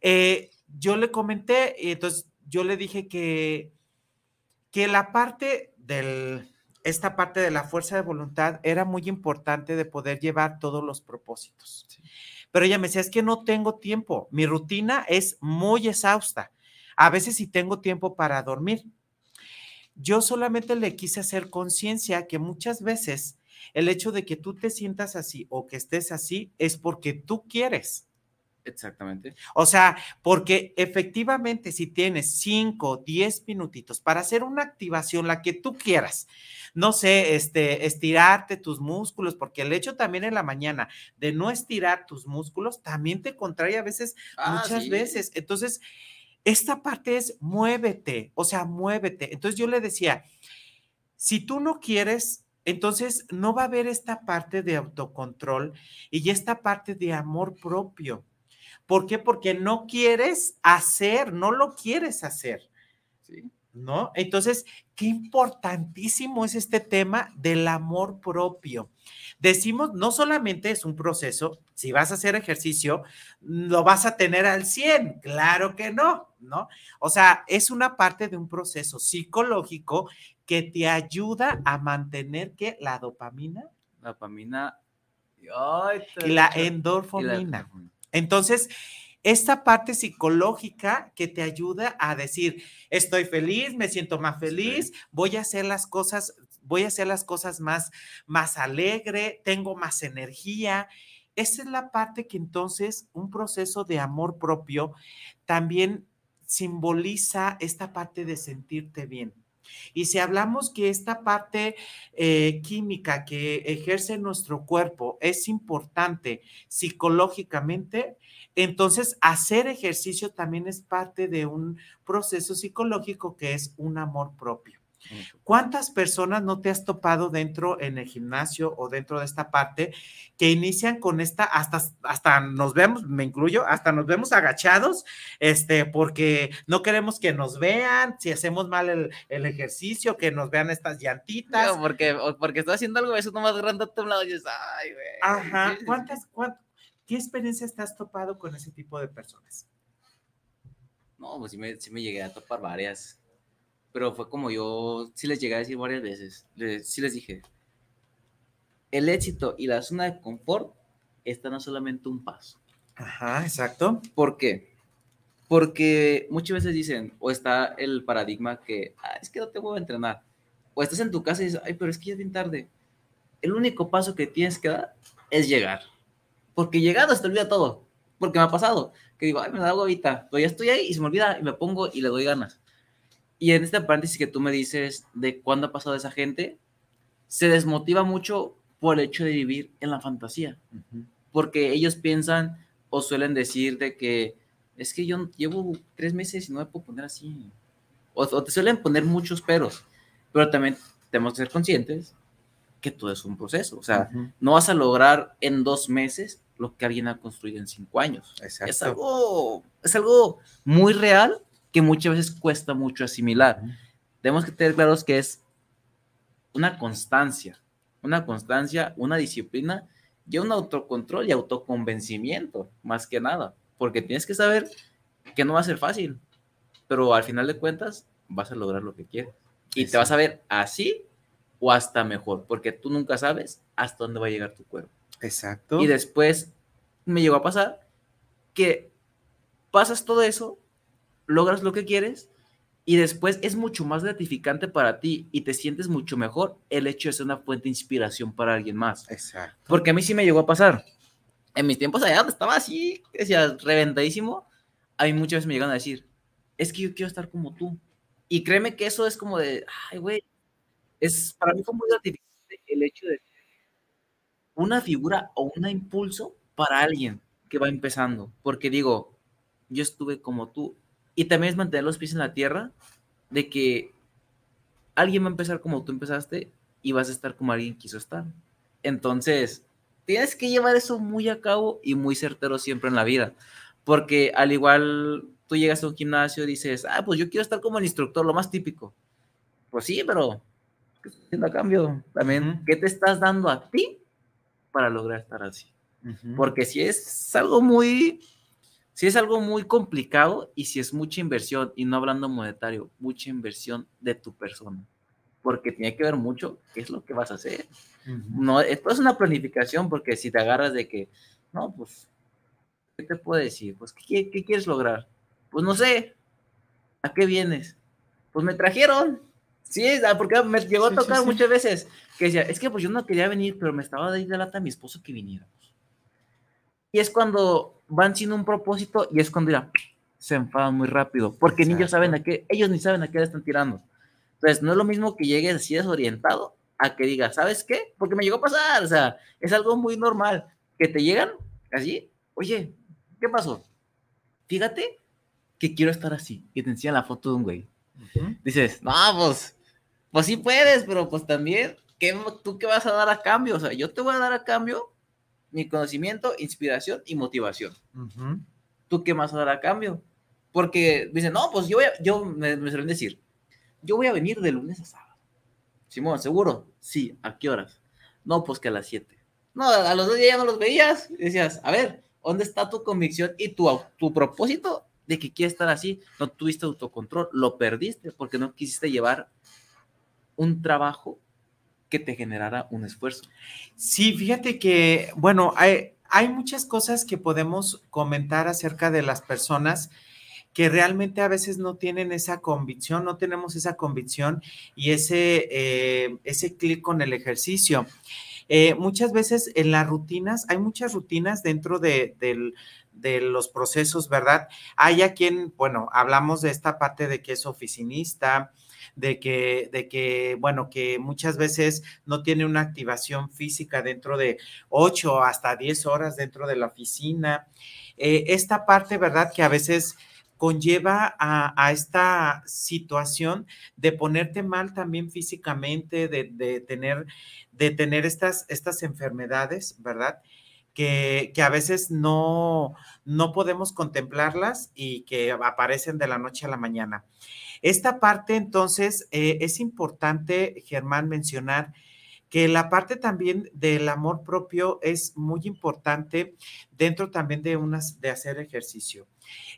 eh, yo le comenté, y entonces yo le dije que, que la parte del, esta parte de la fuerza de voluntad era muy importante de poder llevar todos los propósitos. Pero ella me decía, es que no tengo tiempo, mi rutina es muy exhausta. A veces sí tengo tiempo para dormir. Yo solamente le quise hacer conciencia que muchas veces el hecho de que tú te sientas así o que estés así es porque tú quieres. Exactamente. O sea, porque efectivamente si tienes 5, 10 minutitos para hacer una activación, la que tú quieras, no sé, este, estirarte tus músculos, porque el hecho también en la mañana de no estirar tus músculos también te contrae a veces, Ah, muchas sí. veces. Entonces, esta parte es muévete, o sea, muévete. Entonces yo le decía, si tú no quieres, entonces no va a haber esta parte de autocontrol y esta parte de amor propio. ¿Por qué? Porque no quieres hacer, no lo quieres hacer, Sí. ¿no? Entonces, qué importantísimo es este tema del amor propio. Decimos, no solamente es un proceso, si vas a hacer ejercicio, lo vas a tener al 100, claro que no, ¿no? O sea, es una parte de un proceso psicológico que te ayuda a mantener que la dopamina La dopamina. Ay, y la y la- endorfina. Entonces, esta parte psicológica que te ayuda a decir, estoy feliz, me siento más feliz, voy a hacer las cosas, voy a hacer las cosas más, más alegre, tengo más energía. Esa es la parte que entonces un proceso de amor propio también simboliza esta parte de sentirte bien. Y si hablamos que esta parte eh, química que ejerce nuestro cuerpo es importante psicológicamente, entonces hacer ejercicio también es parte de un proceso psicológico que es un amor propio. ¿Cuántas personas no te has topado dentro en el gimnasio o dentro de esta parte que inician con esta, hasta, hasta nos vemos, me incluyo, hasta nos vemos agachados, este, porque no queremos que nos vean, si hacemos mal el, el ejercicio, que nos vean estas llantitas. No, porque, porque estás haciendo algo, eso nomás grande a tu lado y dices, ay, güey. Ajá. <laughs> ¿cuántas, cuán- qué experiencias te has topado con ese tipo de personas? No, pues sí me, sí me llegué a topar varias. Pero fue como yo, sí les llegué a decir varias veces. Les, sí les dije, el éxito y la zona de confort están a solamente un paso. Ajá, exacto. ¿Por qué? Porque muchas veces dicen, o está el paradigma que, "Ah, es que no tengo que entrenar. O estás en tu casa y dices, ay, pero es que ya es bien tarde. El único paso que tienes que dar es llegar. Porque llegado se te olvida todo. Porque me ha pasado. Que digo, ay, me da agua ahorita. Pero ya estoy ahí y se me olvida y me pongo y le doy ganas. Y en este paréntesis que tú me dices de cuándo ha pasado esa gente, se desmotiva mucho por el hecho de vivir en la fantasía porque ellos piensan o suelen decir de que es que yo llevo tres meses y no me puedo poner así. O, o te suelen poner muchos peros, pero también tenemos que ser conscientes que todo es un proceso. O sea, no vas a lograr en dos meses lo que alguien ha construido en cinco años. Es Exacto. algo, es algo muy real que muchas veces cuesta mucho asimilar. Tenemos que tener claros que es una constancia, una constancia, una disciplina y un autocontrol y autoconvencimiento, más que nada, porque tienes que saber que no va a ser fácil, pero al final de cuentas vas a lograr lo que quieres. Y te vas a ver así o hasta mejor, porque tú nunca sabes hasta dónde va a llegar tu cuerpo. Exacto. Y después me llegó a pasar que pasas todo eso, logras lo que quieres Y después es mucho más gratificante para ti y te sientes mucho mejor el hecho de ser una fuente de inspiración para alguien más. Exacto. Porque a mí sí me llegó a pasar. En mis tiempos allá donde estaba así, decía, reventadísimo, a mí muchas veces me llegan a decir, es que yo quiero estar como tú. Y créeme que eso es como de, ay, güey, es, para mí fue muy gratificante el hecho de una figura o un impulso para alguien que va empezando. Porque digo, yo estuve como tú. Y también es mantener los pies en la tierra de que alguien va a empezar como tú empezaste y vas a estar como alguien quiso estar. Entonces, tienes que llevar eso muy a cabo y muy certero siempre en la vida. Porque al igual tú llegas a un gimnasio y dices, ah, pues yo quiero estar como el instructor, lo más típico. Pues sí, pero ¿qué estás haciendo a cambio? También. ¿qué te estás dando a ti para lograr estar así? Porque si es algo muy, si es algo muy complicado y si es mucha inversión, y no hablando monetario, mucha inversión de tu persona. Porque tiene que ver mucho qué es lo que vas a hacer. No, esto es una planificación porque si te agarras de que, no, pues, ¿qué te puedo decir? Pues, ¿qué, qué quieres lograr? Pues no sé, ¿a qué vienes? Pues me trajeron. Sí, ah, porque me llegó a Sí, sí, tocar sí. muchas veces que decía, es que pues yo no quería venir, pero me estaba de ir de lata a mi esposo que viniéramos. Y es cuando van sin un propósito y es cuando ya se enfadan muy rápido, porque ni ellos saben a qué, ellos ni saben a qué le están tirando. Entonces, no es lo mismo que llegues así desorientado a que digas, ¿sabes qué? Porque me llegó a pasar, o sea, es algo muy normal, que te llegan así, oye, ¿qué pasó? Fíjate que quiero estar así, y te enseñan la foto de un güey. Ujú. Dices, no, pues, pues sí puedes, pero pues también, ¿qué, ¿tú qué vas a dar a cambio? O sea, yo te voy a dar a cambio mi conocimiento, inspiración y motivación. Ujú. ¿Tú qué vas a dar a cambio? Porque dicen, no, pues yo, voy a- yo me, me suelen decir, yo voy a venir de lunes a sábado. Simón, ¿seguro? Sí, ¿a qué horas? No, pues que a las 7. No, a los dos días ya no los veías. Y decías, a ver, ¿dónde está tu convicción y tu, tu propósito de que quieres estar así? No tuviste autocontrol, lo perdiste porque no quisiste llevar un trabajo que te generara un esfuerzo. Sí, fíjate que, bueno, hay, hay muchas cosas que podemos comentar acerca de las personas que realmente a veces no tienen esa convicción, no tenemos esa convicción y ese, eh, ese clic con el ejercicio. Eh, muchas veces en las rutinas, hay muchas rutinas dentro de, del- de los procesos, ¿verdad? Hay a quien, bueno, hablamos de esta parte de que es oficinista, de que, de que, bueno, que muchas veces no tiene una activación física dentro de 8 hasta 10 horas dentro de la oficina. Eh, esta parte, ¿verdad? Que a veces conlleva a, esta situación de ponerte mal también físicamente, de, de tener, de tener estas, estas enfermedades, ¿verdad? Que, que a veces no, no podemos contemplarlas y que aparecen de la noche a la mañana. Esta parte, entonces, eh, es importante, Germán, mencionar que la parte también del amor propio es muy importante dentro también de unas de hacer ejercicio.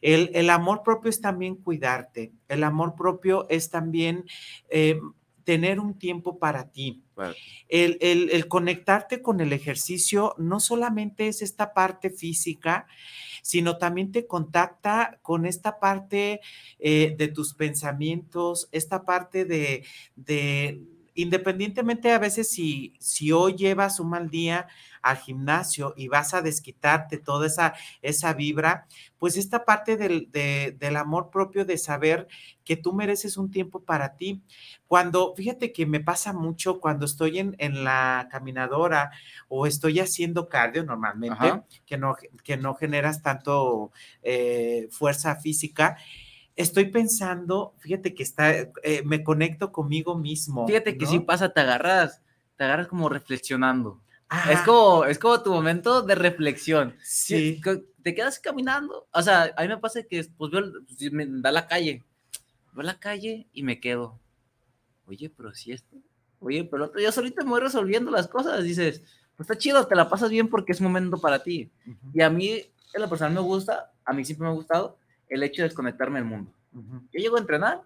El, el amor propio es también cuidarte. El amor propio es también eh, tener un tiempo para ti. El, el, el, conectarte con el ejercicio no solamente es esta parte física, sino también te contacta con esta parte eh, de tus pensamientos, esta parte de, de independientemente a veces si, si hoy llevas un mal día al gimnasio y vas a desquitarte toda esa, esa vibra, pues esta parte del, de, del amor propio de saber que tú mereces un tiempo para ti. Cuando, fíjate que me pasa mucho cuando estoy en, en la caminadora o estoy haciendo cardio normalmente, que no, que no generas tanto eh, fuerza física, estoy pensando, fíjate que está, eh, me conecto conmigo mismo. Fíjate que si pasa, te agarras, te agarras como reflexionando. Ah, es como, es como tu momento de reflexión. Sí. Te quedas caminando. O sea, a mí me pasa que pues, veo, pues, me da la calle. Veo la calle y me quedo. Oye, pero si esto. Oye, pero otro, yo solito me voy resolviendo las cosas. Dices, pues está chido, te la pasas bien porque es momento para ti. Uh -huh. Y a mí, en la persona me gusta, a mí siempre me ha gustado el hecho de desconectarme del mundo. Uh -huh. Yo llego a entrenar,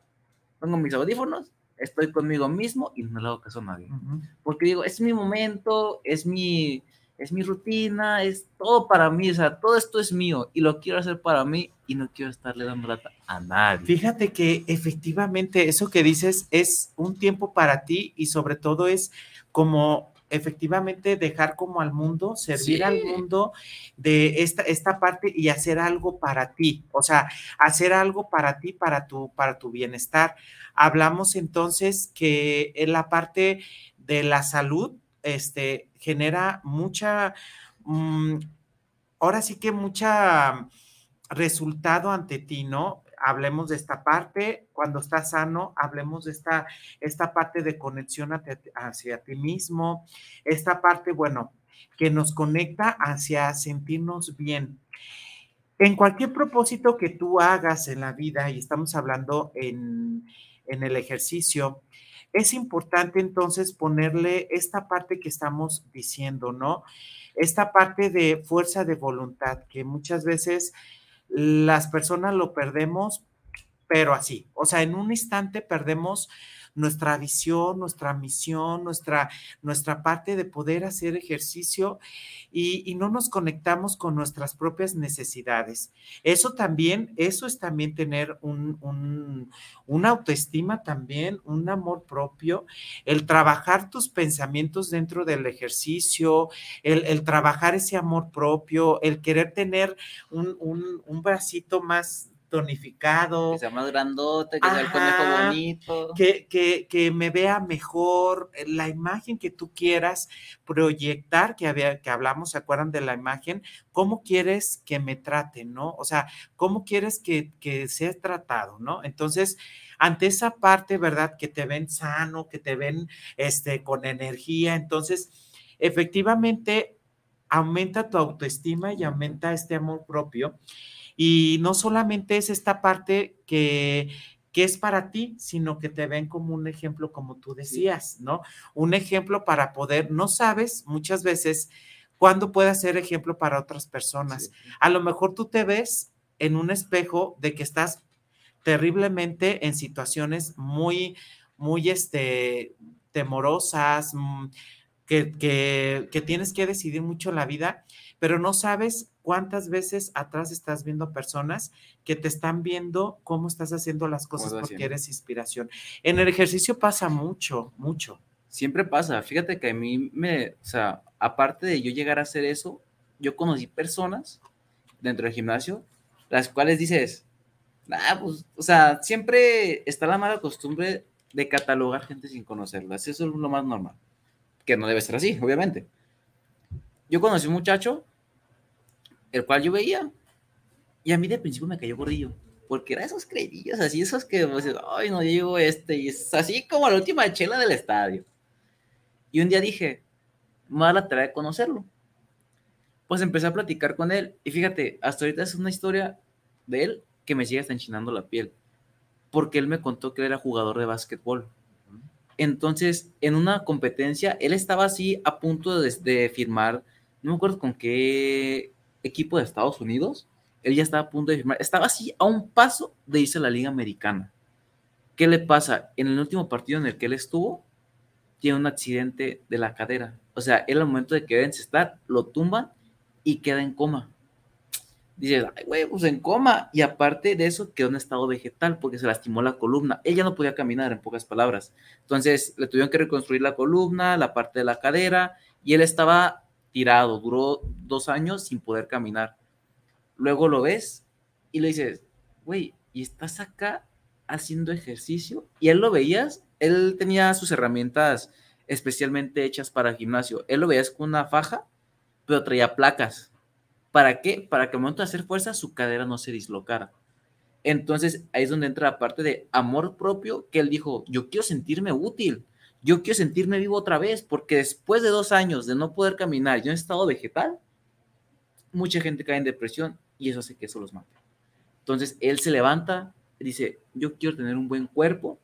pongo mis audífonos, estoy conmigo mismo y no le hago caso a nadie. Uh -huh. Porque digo, es mi momento, es mi, es mi rutina, es todo para mí, o sea, todo esto es mío y lo quiero hacer para mí y no quiero estarle dando lata a nadie. Fíjate que efectivamente eso que dices es un tiempo para ti y sobre todo es como efectivamente dejar como al mundo, servir al mundo de esta, esta parte y hacer algo para ti, o sea, hacer algo para ti, para tu, para tu bienestar. Hablamos entonces que en la parte de la salud, este, genera mucha, mm, ahora sí que mucha resultado ante ti, ¿no? Hablemos de esta parte, cuando estás sano, hablemos de esta, esta parte de conexión hacia, ti mismo, esta parte, bueno, que nos conecta hacia sentirnos bien. En cualquier propósito que tú hagas en la vida, y estamos hablando en, en el ejercicio, es importante entonces ponerle esta parte que estamos diciendo, ¿no? Esta parte de fuerza de voluntad, que muchas veces las personas lo perdemos, pero así, o sea, en un instante perdemos nuestra visión, nuestra misión, nuestra, nuestra parte de poder hacer ejercicio y, no nos conectamos con nuestras propias necesidades. Eso también, eso es también tener un, una autoestima también, un amor propio, el trabajar tus pensamientos dentro del ejercicio, el, trabajar ese amor propio, el querer tener un, un bracito más tonificado. Que sea más grandote, que sea el conejo bonito. Que, que, que, me vea mejor, eh, la imagen que tú quieras proyectar, que, había, que hablamos, ¿se acuerdan de la imagen? ¿Cómo quieres que me traten, no? O sea, ¿cómo quieres que, que sea tratado, no? Entonces, ante esa parte, ¿verdad? Que te ven sano, que te ven este, con energía, entonces, efectivamente, aumenta tu autoestima y aumenta este amor propio. Y no solamente es esta parte que, que es para ti, sino que te ven como un ejemplo, como tú decías, ¿no? Un ejemplo para poder, no sabes muchas veces cuándo puede ser ejemplo para otras personas. A lo mejor tú te ves en un espejo de que estás terriblemente en situaciones muy, muy, este, temorosas, mm, que, que, que tienes que decidir mucho en la vida, pero no sabes ¿Cuántas veces atrás estás viendo personas que te están viendo cómo estás haciendo las cosas porque eres inspiración? En el ejercicio pasa mucho, mucho. Siempre pasa. Fíjate que a mí me, o sea, aparte de yo llegar a hacer eso, yo conocí personas dentro del gimnasio, las cuales dices, ah, pues, o sea, siempre está la mala costumbre de catalogar gente sin conocerlas. Eso es lo más normal. Que no debe ser así, obviamente. Yo conocí un muchacho el cual yo veía. Y a mí de principio me cayó gordillo, porque era esos creidillos, así esos que, pues, ay, no, yo este, y es así como la última chela del estadio. Y un día dije, me va a la tarea de conocerlo. Pues empecé a platicar con él, y fíjate, hasta ahorita es una historia de él que me sigue hasta enchinando la piel, porque él me contó que era jugador de básquetbol. Entonces, en una competencia, él estaba así a punto de, de firmar, no me acuerdo con qué equipo de Estados Unidos, él ya estaba a punto de firmar, estaba así a un paso de irse a la Liga Americana. ¿Qué le pasa? En el último partido en el que él estuvo, tiene un accidente de la cadera. O sea, él al momento de que deben estar, lo tumban y queda en coma. Dice, ay, güey, pues en coma. Y aparte de eso, quedó en estado vegetal porque se lastimó la columna. Él ya no podía caminar, en pocas palabras. Entonces, le tuvieron que reconstruir la columna, la parte de la cadera, y él estaba tirado, duró dos años sin poder caminar. Luego lo ves y le dices, güey, ¿y estás acá haciendo ejercicio? Y él lo veías, él tenía sus herramientas especialmente hechas para el gimnasio. Él lo veías con una faja, pero traía placas. ¿Para qué? Para que al momento de hacer fuerza su cadera no se dislocara. Entonces ahí es donde entra la parte de amor propio que él dijo, yo quiero sentirme útil yo quiero sentirme vivo otra vez, porque después de dos años de no poder caminar, yo en estado vegetal, mucha gente cae en depresión y eso hace que eso los mate. Entonces él se levanta y dice, yo quiero tener un buen cuerpo,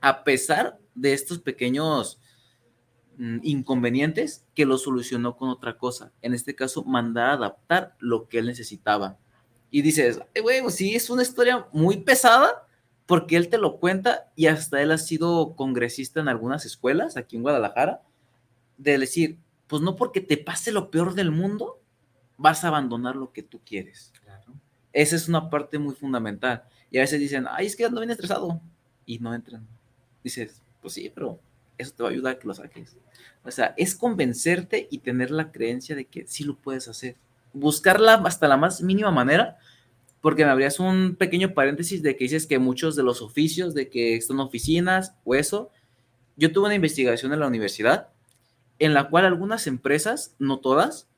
a pesar de estos pequeños mm, inconvenientes que lo solucionó con otra cosa. En este caso, mandar a adaptar lo que él necesitaba. Y dices, güey, pues sí, es una historia muy pesada, porque él te lo cuenta y hasta él ha sido congresista en algunas escuelas aquí en Guadalajara, de decir, pues no porque te pase lo peor del mundo, vas a abandonar lo que tú quieres. Esa es una parte muy fundamental. Y a veces dicen, ay, es que ando bien estresado. Y no entran. Dices, pues sí, pero eso te va a ayudar a que lo saques. O sea, es convencerte y tener la creencia de que sí lo puedes hacer. Buscarla hasta la más mínima manera, porque me abrías un pequeño paréntesis de que dices que muchos de los oficios, de que son oficinas o eso, yo tuve una investigación en la universidad en la cual algunas empresas, no todas,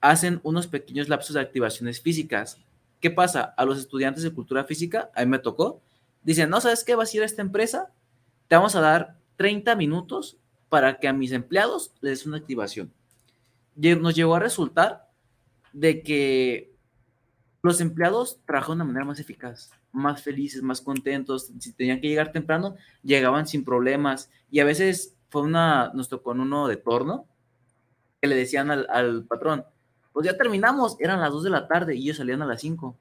hacen unos pequeños lapsos de activaciones físicas. ¿Qué pasa? A los estudiantes de cultura física, a mí me tocó, dicen, no, ¿sabes qué? Vas a ir a esta empresa, te vamos a dar 30 minutos para que a mis empleados les des una activación. Nos llegó a resultar de que los empleados trabajaron de manera más eficaz, más felices, más contentos. Si tenían que llegar temprano, llegaban sin problemas. Y a veces fue una, nos tocó en uno de torno, que le decían al, al patrón, pues ya terminamos, eran las 2 de la tarde y ellos salían a las 5.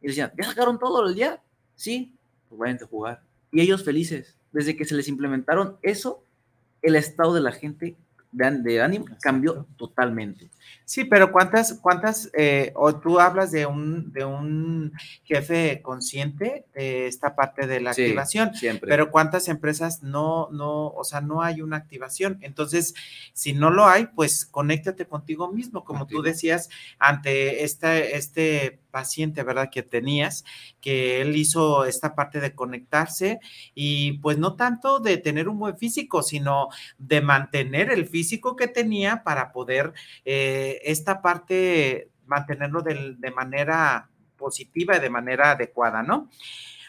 Y decían, ¿ya sacaron todo el día? Sí, pues vayan a jugar. Y ellos felices. Desde que se les implementaron eso, el estado de la gente de, ánimo cambió totalmente. Sí, pero ¿cuántas, cuántas, eh, o tú hablas de un, de un jefe consciente de esta parte de la activación, siempre. pero ¿cuántas empresas no, no, o sea, no hay una activación? Entonces, si no lo hay, pues conéctate contigo mismo, como tú decías, ante esta, este paciente, ¿verdad? Que tenías, que él hizo esta parte de conectarse y pues no tanto de tener un buen físico, sino de mantener el físico que tenía para poder eh, esta parte mantenerlo de, de manera positiva y de manera adecuada, ¿no?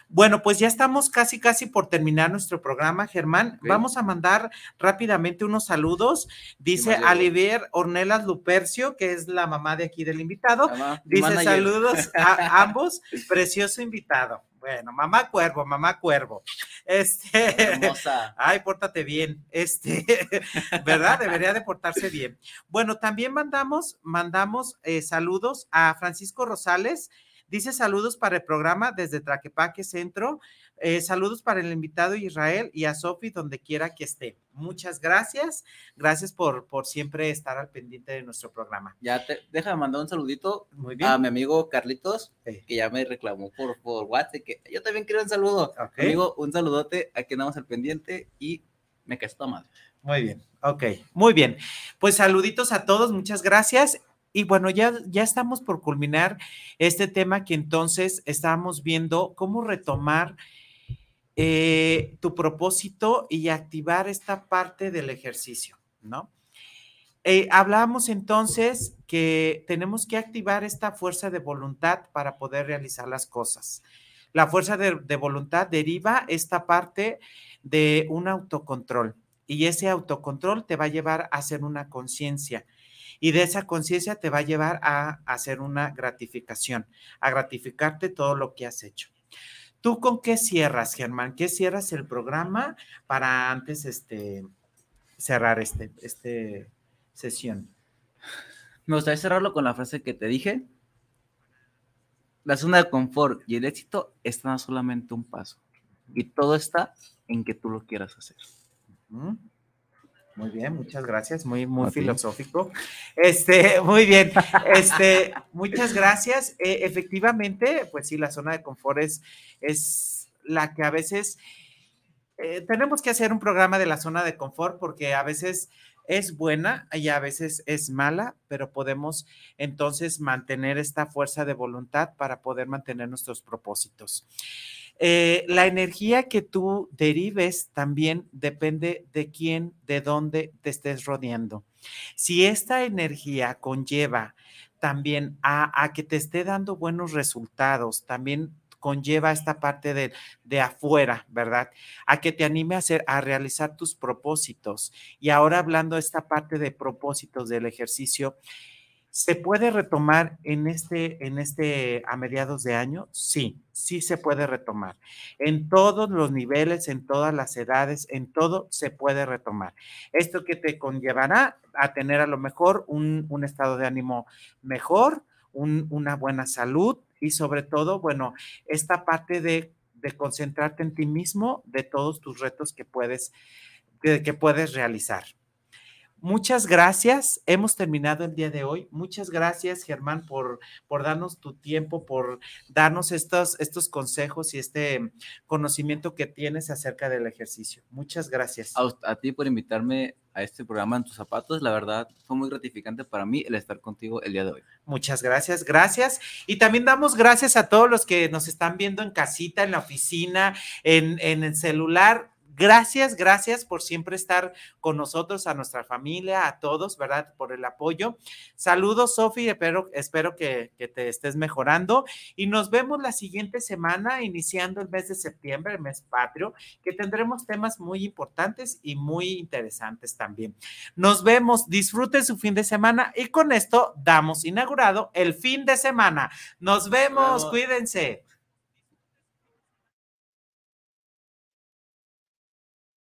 Bueno, pues ya estamos casi, casi por terminar nuestro programa, Germán. Vamos a mandar rápidamente unos saludos. Dice Alivier Ornelas Lupercio, que es la mamá de aquí del invitado. Dice saludos <laughs> a ambos, precioso invitado. Bueno, mamá cuervo, mamá cuervo. Este, Hermosa. <laughs> Ay, pórtate bien. Este, <laughs> ¿verdad? Debería de portarse bien. Bueno, también mandamos, mandamos eh, saludos a Francisco Rosales, Dice saludos para el programa desde Traquepaque Centro. Eh, saludos para el invitado Israel y a Sofi donde quiera que esté. Muchas gracias. Gracias por, por siempre estar al pendiente de nuestro programa. Ya te deja mandar un saludito Muy bien. a mi amigo Carlitos, que ya me reclamó por, por WhatsApp, que yo también quiero un saludo. Amigo, un saludote, aquí andamos al pendiente y me quedo mal. Muy bien, ok, muy bien. Pues saluditos a todos, muchas gracias y bueno, ya, ya estamos por culminar este tema que entonces estábamos viendo cómo retomar eh, tu propósito y activar esta parte del ejercicio, ¿no? Eh, hablábamos entonces que tenemos que activar esta fuerza de voluntad para poder realizar las cosas. La fuerza de, de voluntad deriva esta parte de un autocontrol y ese autocontrol te va a llevar a hacer una conciencia y de esa conciencia te va a llevar a hacer una gratificación, a gratificarte todo lo que has hecho. ¿Tú con qué cierras, Germán? ¿Qué cierras el programa para antes este, cerrar este, este sesión? Me gustaría cerrarlo con la frase que te dije. La zona de confort y el éxito están solamente un paso. Y todo está en que tú lo quieras hacer. Muy bien, muchas gracias, muy, muy filosófico. Este, <laughs> muy bien, este, muchas gracias. Eh, efectivamente, pues sí, la zona de confort es, es la que a veces eh, tenemos que hacer un programa de la zona de confort porque a veces es buena y a veces es mala, pero podemos entonces mantener esta fuerza de voluntad para poder mantener nuestros propósitos. Eh, la energía que tú derives también depende de quién, de dónde te estés rodeando. Si esta energía conlleva también a, que te esté dando buenos resultados, también conlleva esta parte de, de, afuera, ¿verdad? A que te anime a, hacer, a realizar tus propósitos. Y ahora hablando de esta parte de propósitos del ejercicio, ¿Se puede retomar en este, en este, a mediados de año? Sí, sí se puede retomar. En todos los niveles, en todas las edades, en todo se puede retomar. Esto que te conllevará a tener a lo mejor un, estado de ánimo mejor, una buena salud y sobre todo, bueno, esta parte de, concentrarte en ti mismo, de todos tus retos que puedes, que puedes realizar. Muchas gracias. Hemos terminado el día de hoy. Muchas gracias, Germán, por, por darnos tu tiempo, por darnos estos, estos consejos y este conocimiento que tienes acerca del ejercicio. Muchas gracias. A, a, ti por invitarme a este programa en tus zapatos. La verdad, fue muy gratificante para mí el estar contigo el día de hoy. Muchas gracias, gracias. Y también damos gracias a todos los que nos están viendo en casita, en la oficina, en, en el celular Gracias, gracias por siempre estar con nosotros, a nuestra familia, a todos, ¿verdad? Por el apoyo. Saludos, Sofi, espero, espero que, que, te estés mejorando y nos vemos la siguiente semana, iniciando el mes de septiembre, el mes patrio, que tendremos temas muy importantes y muy interesantes también. Nos vemos, disfruten su fin de semana y con esto damos inaugurado el fin de semana. Nos vemos, cuídense.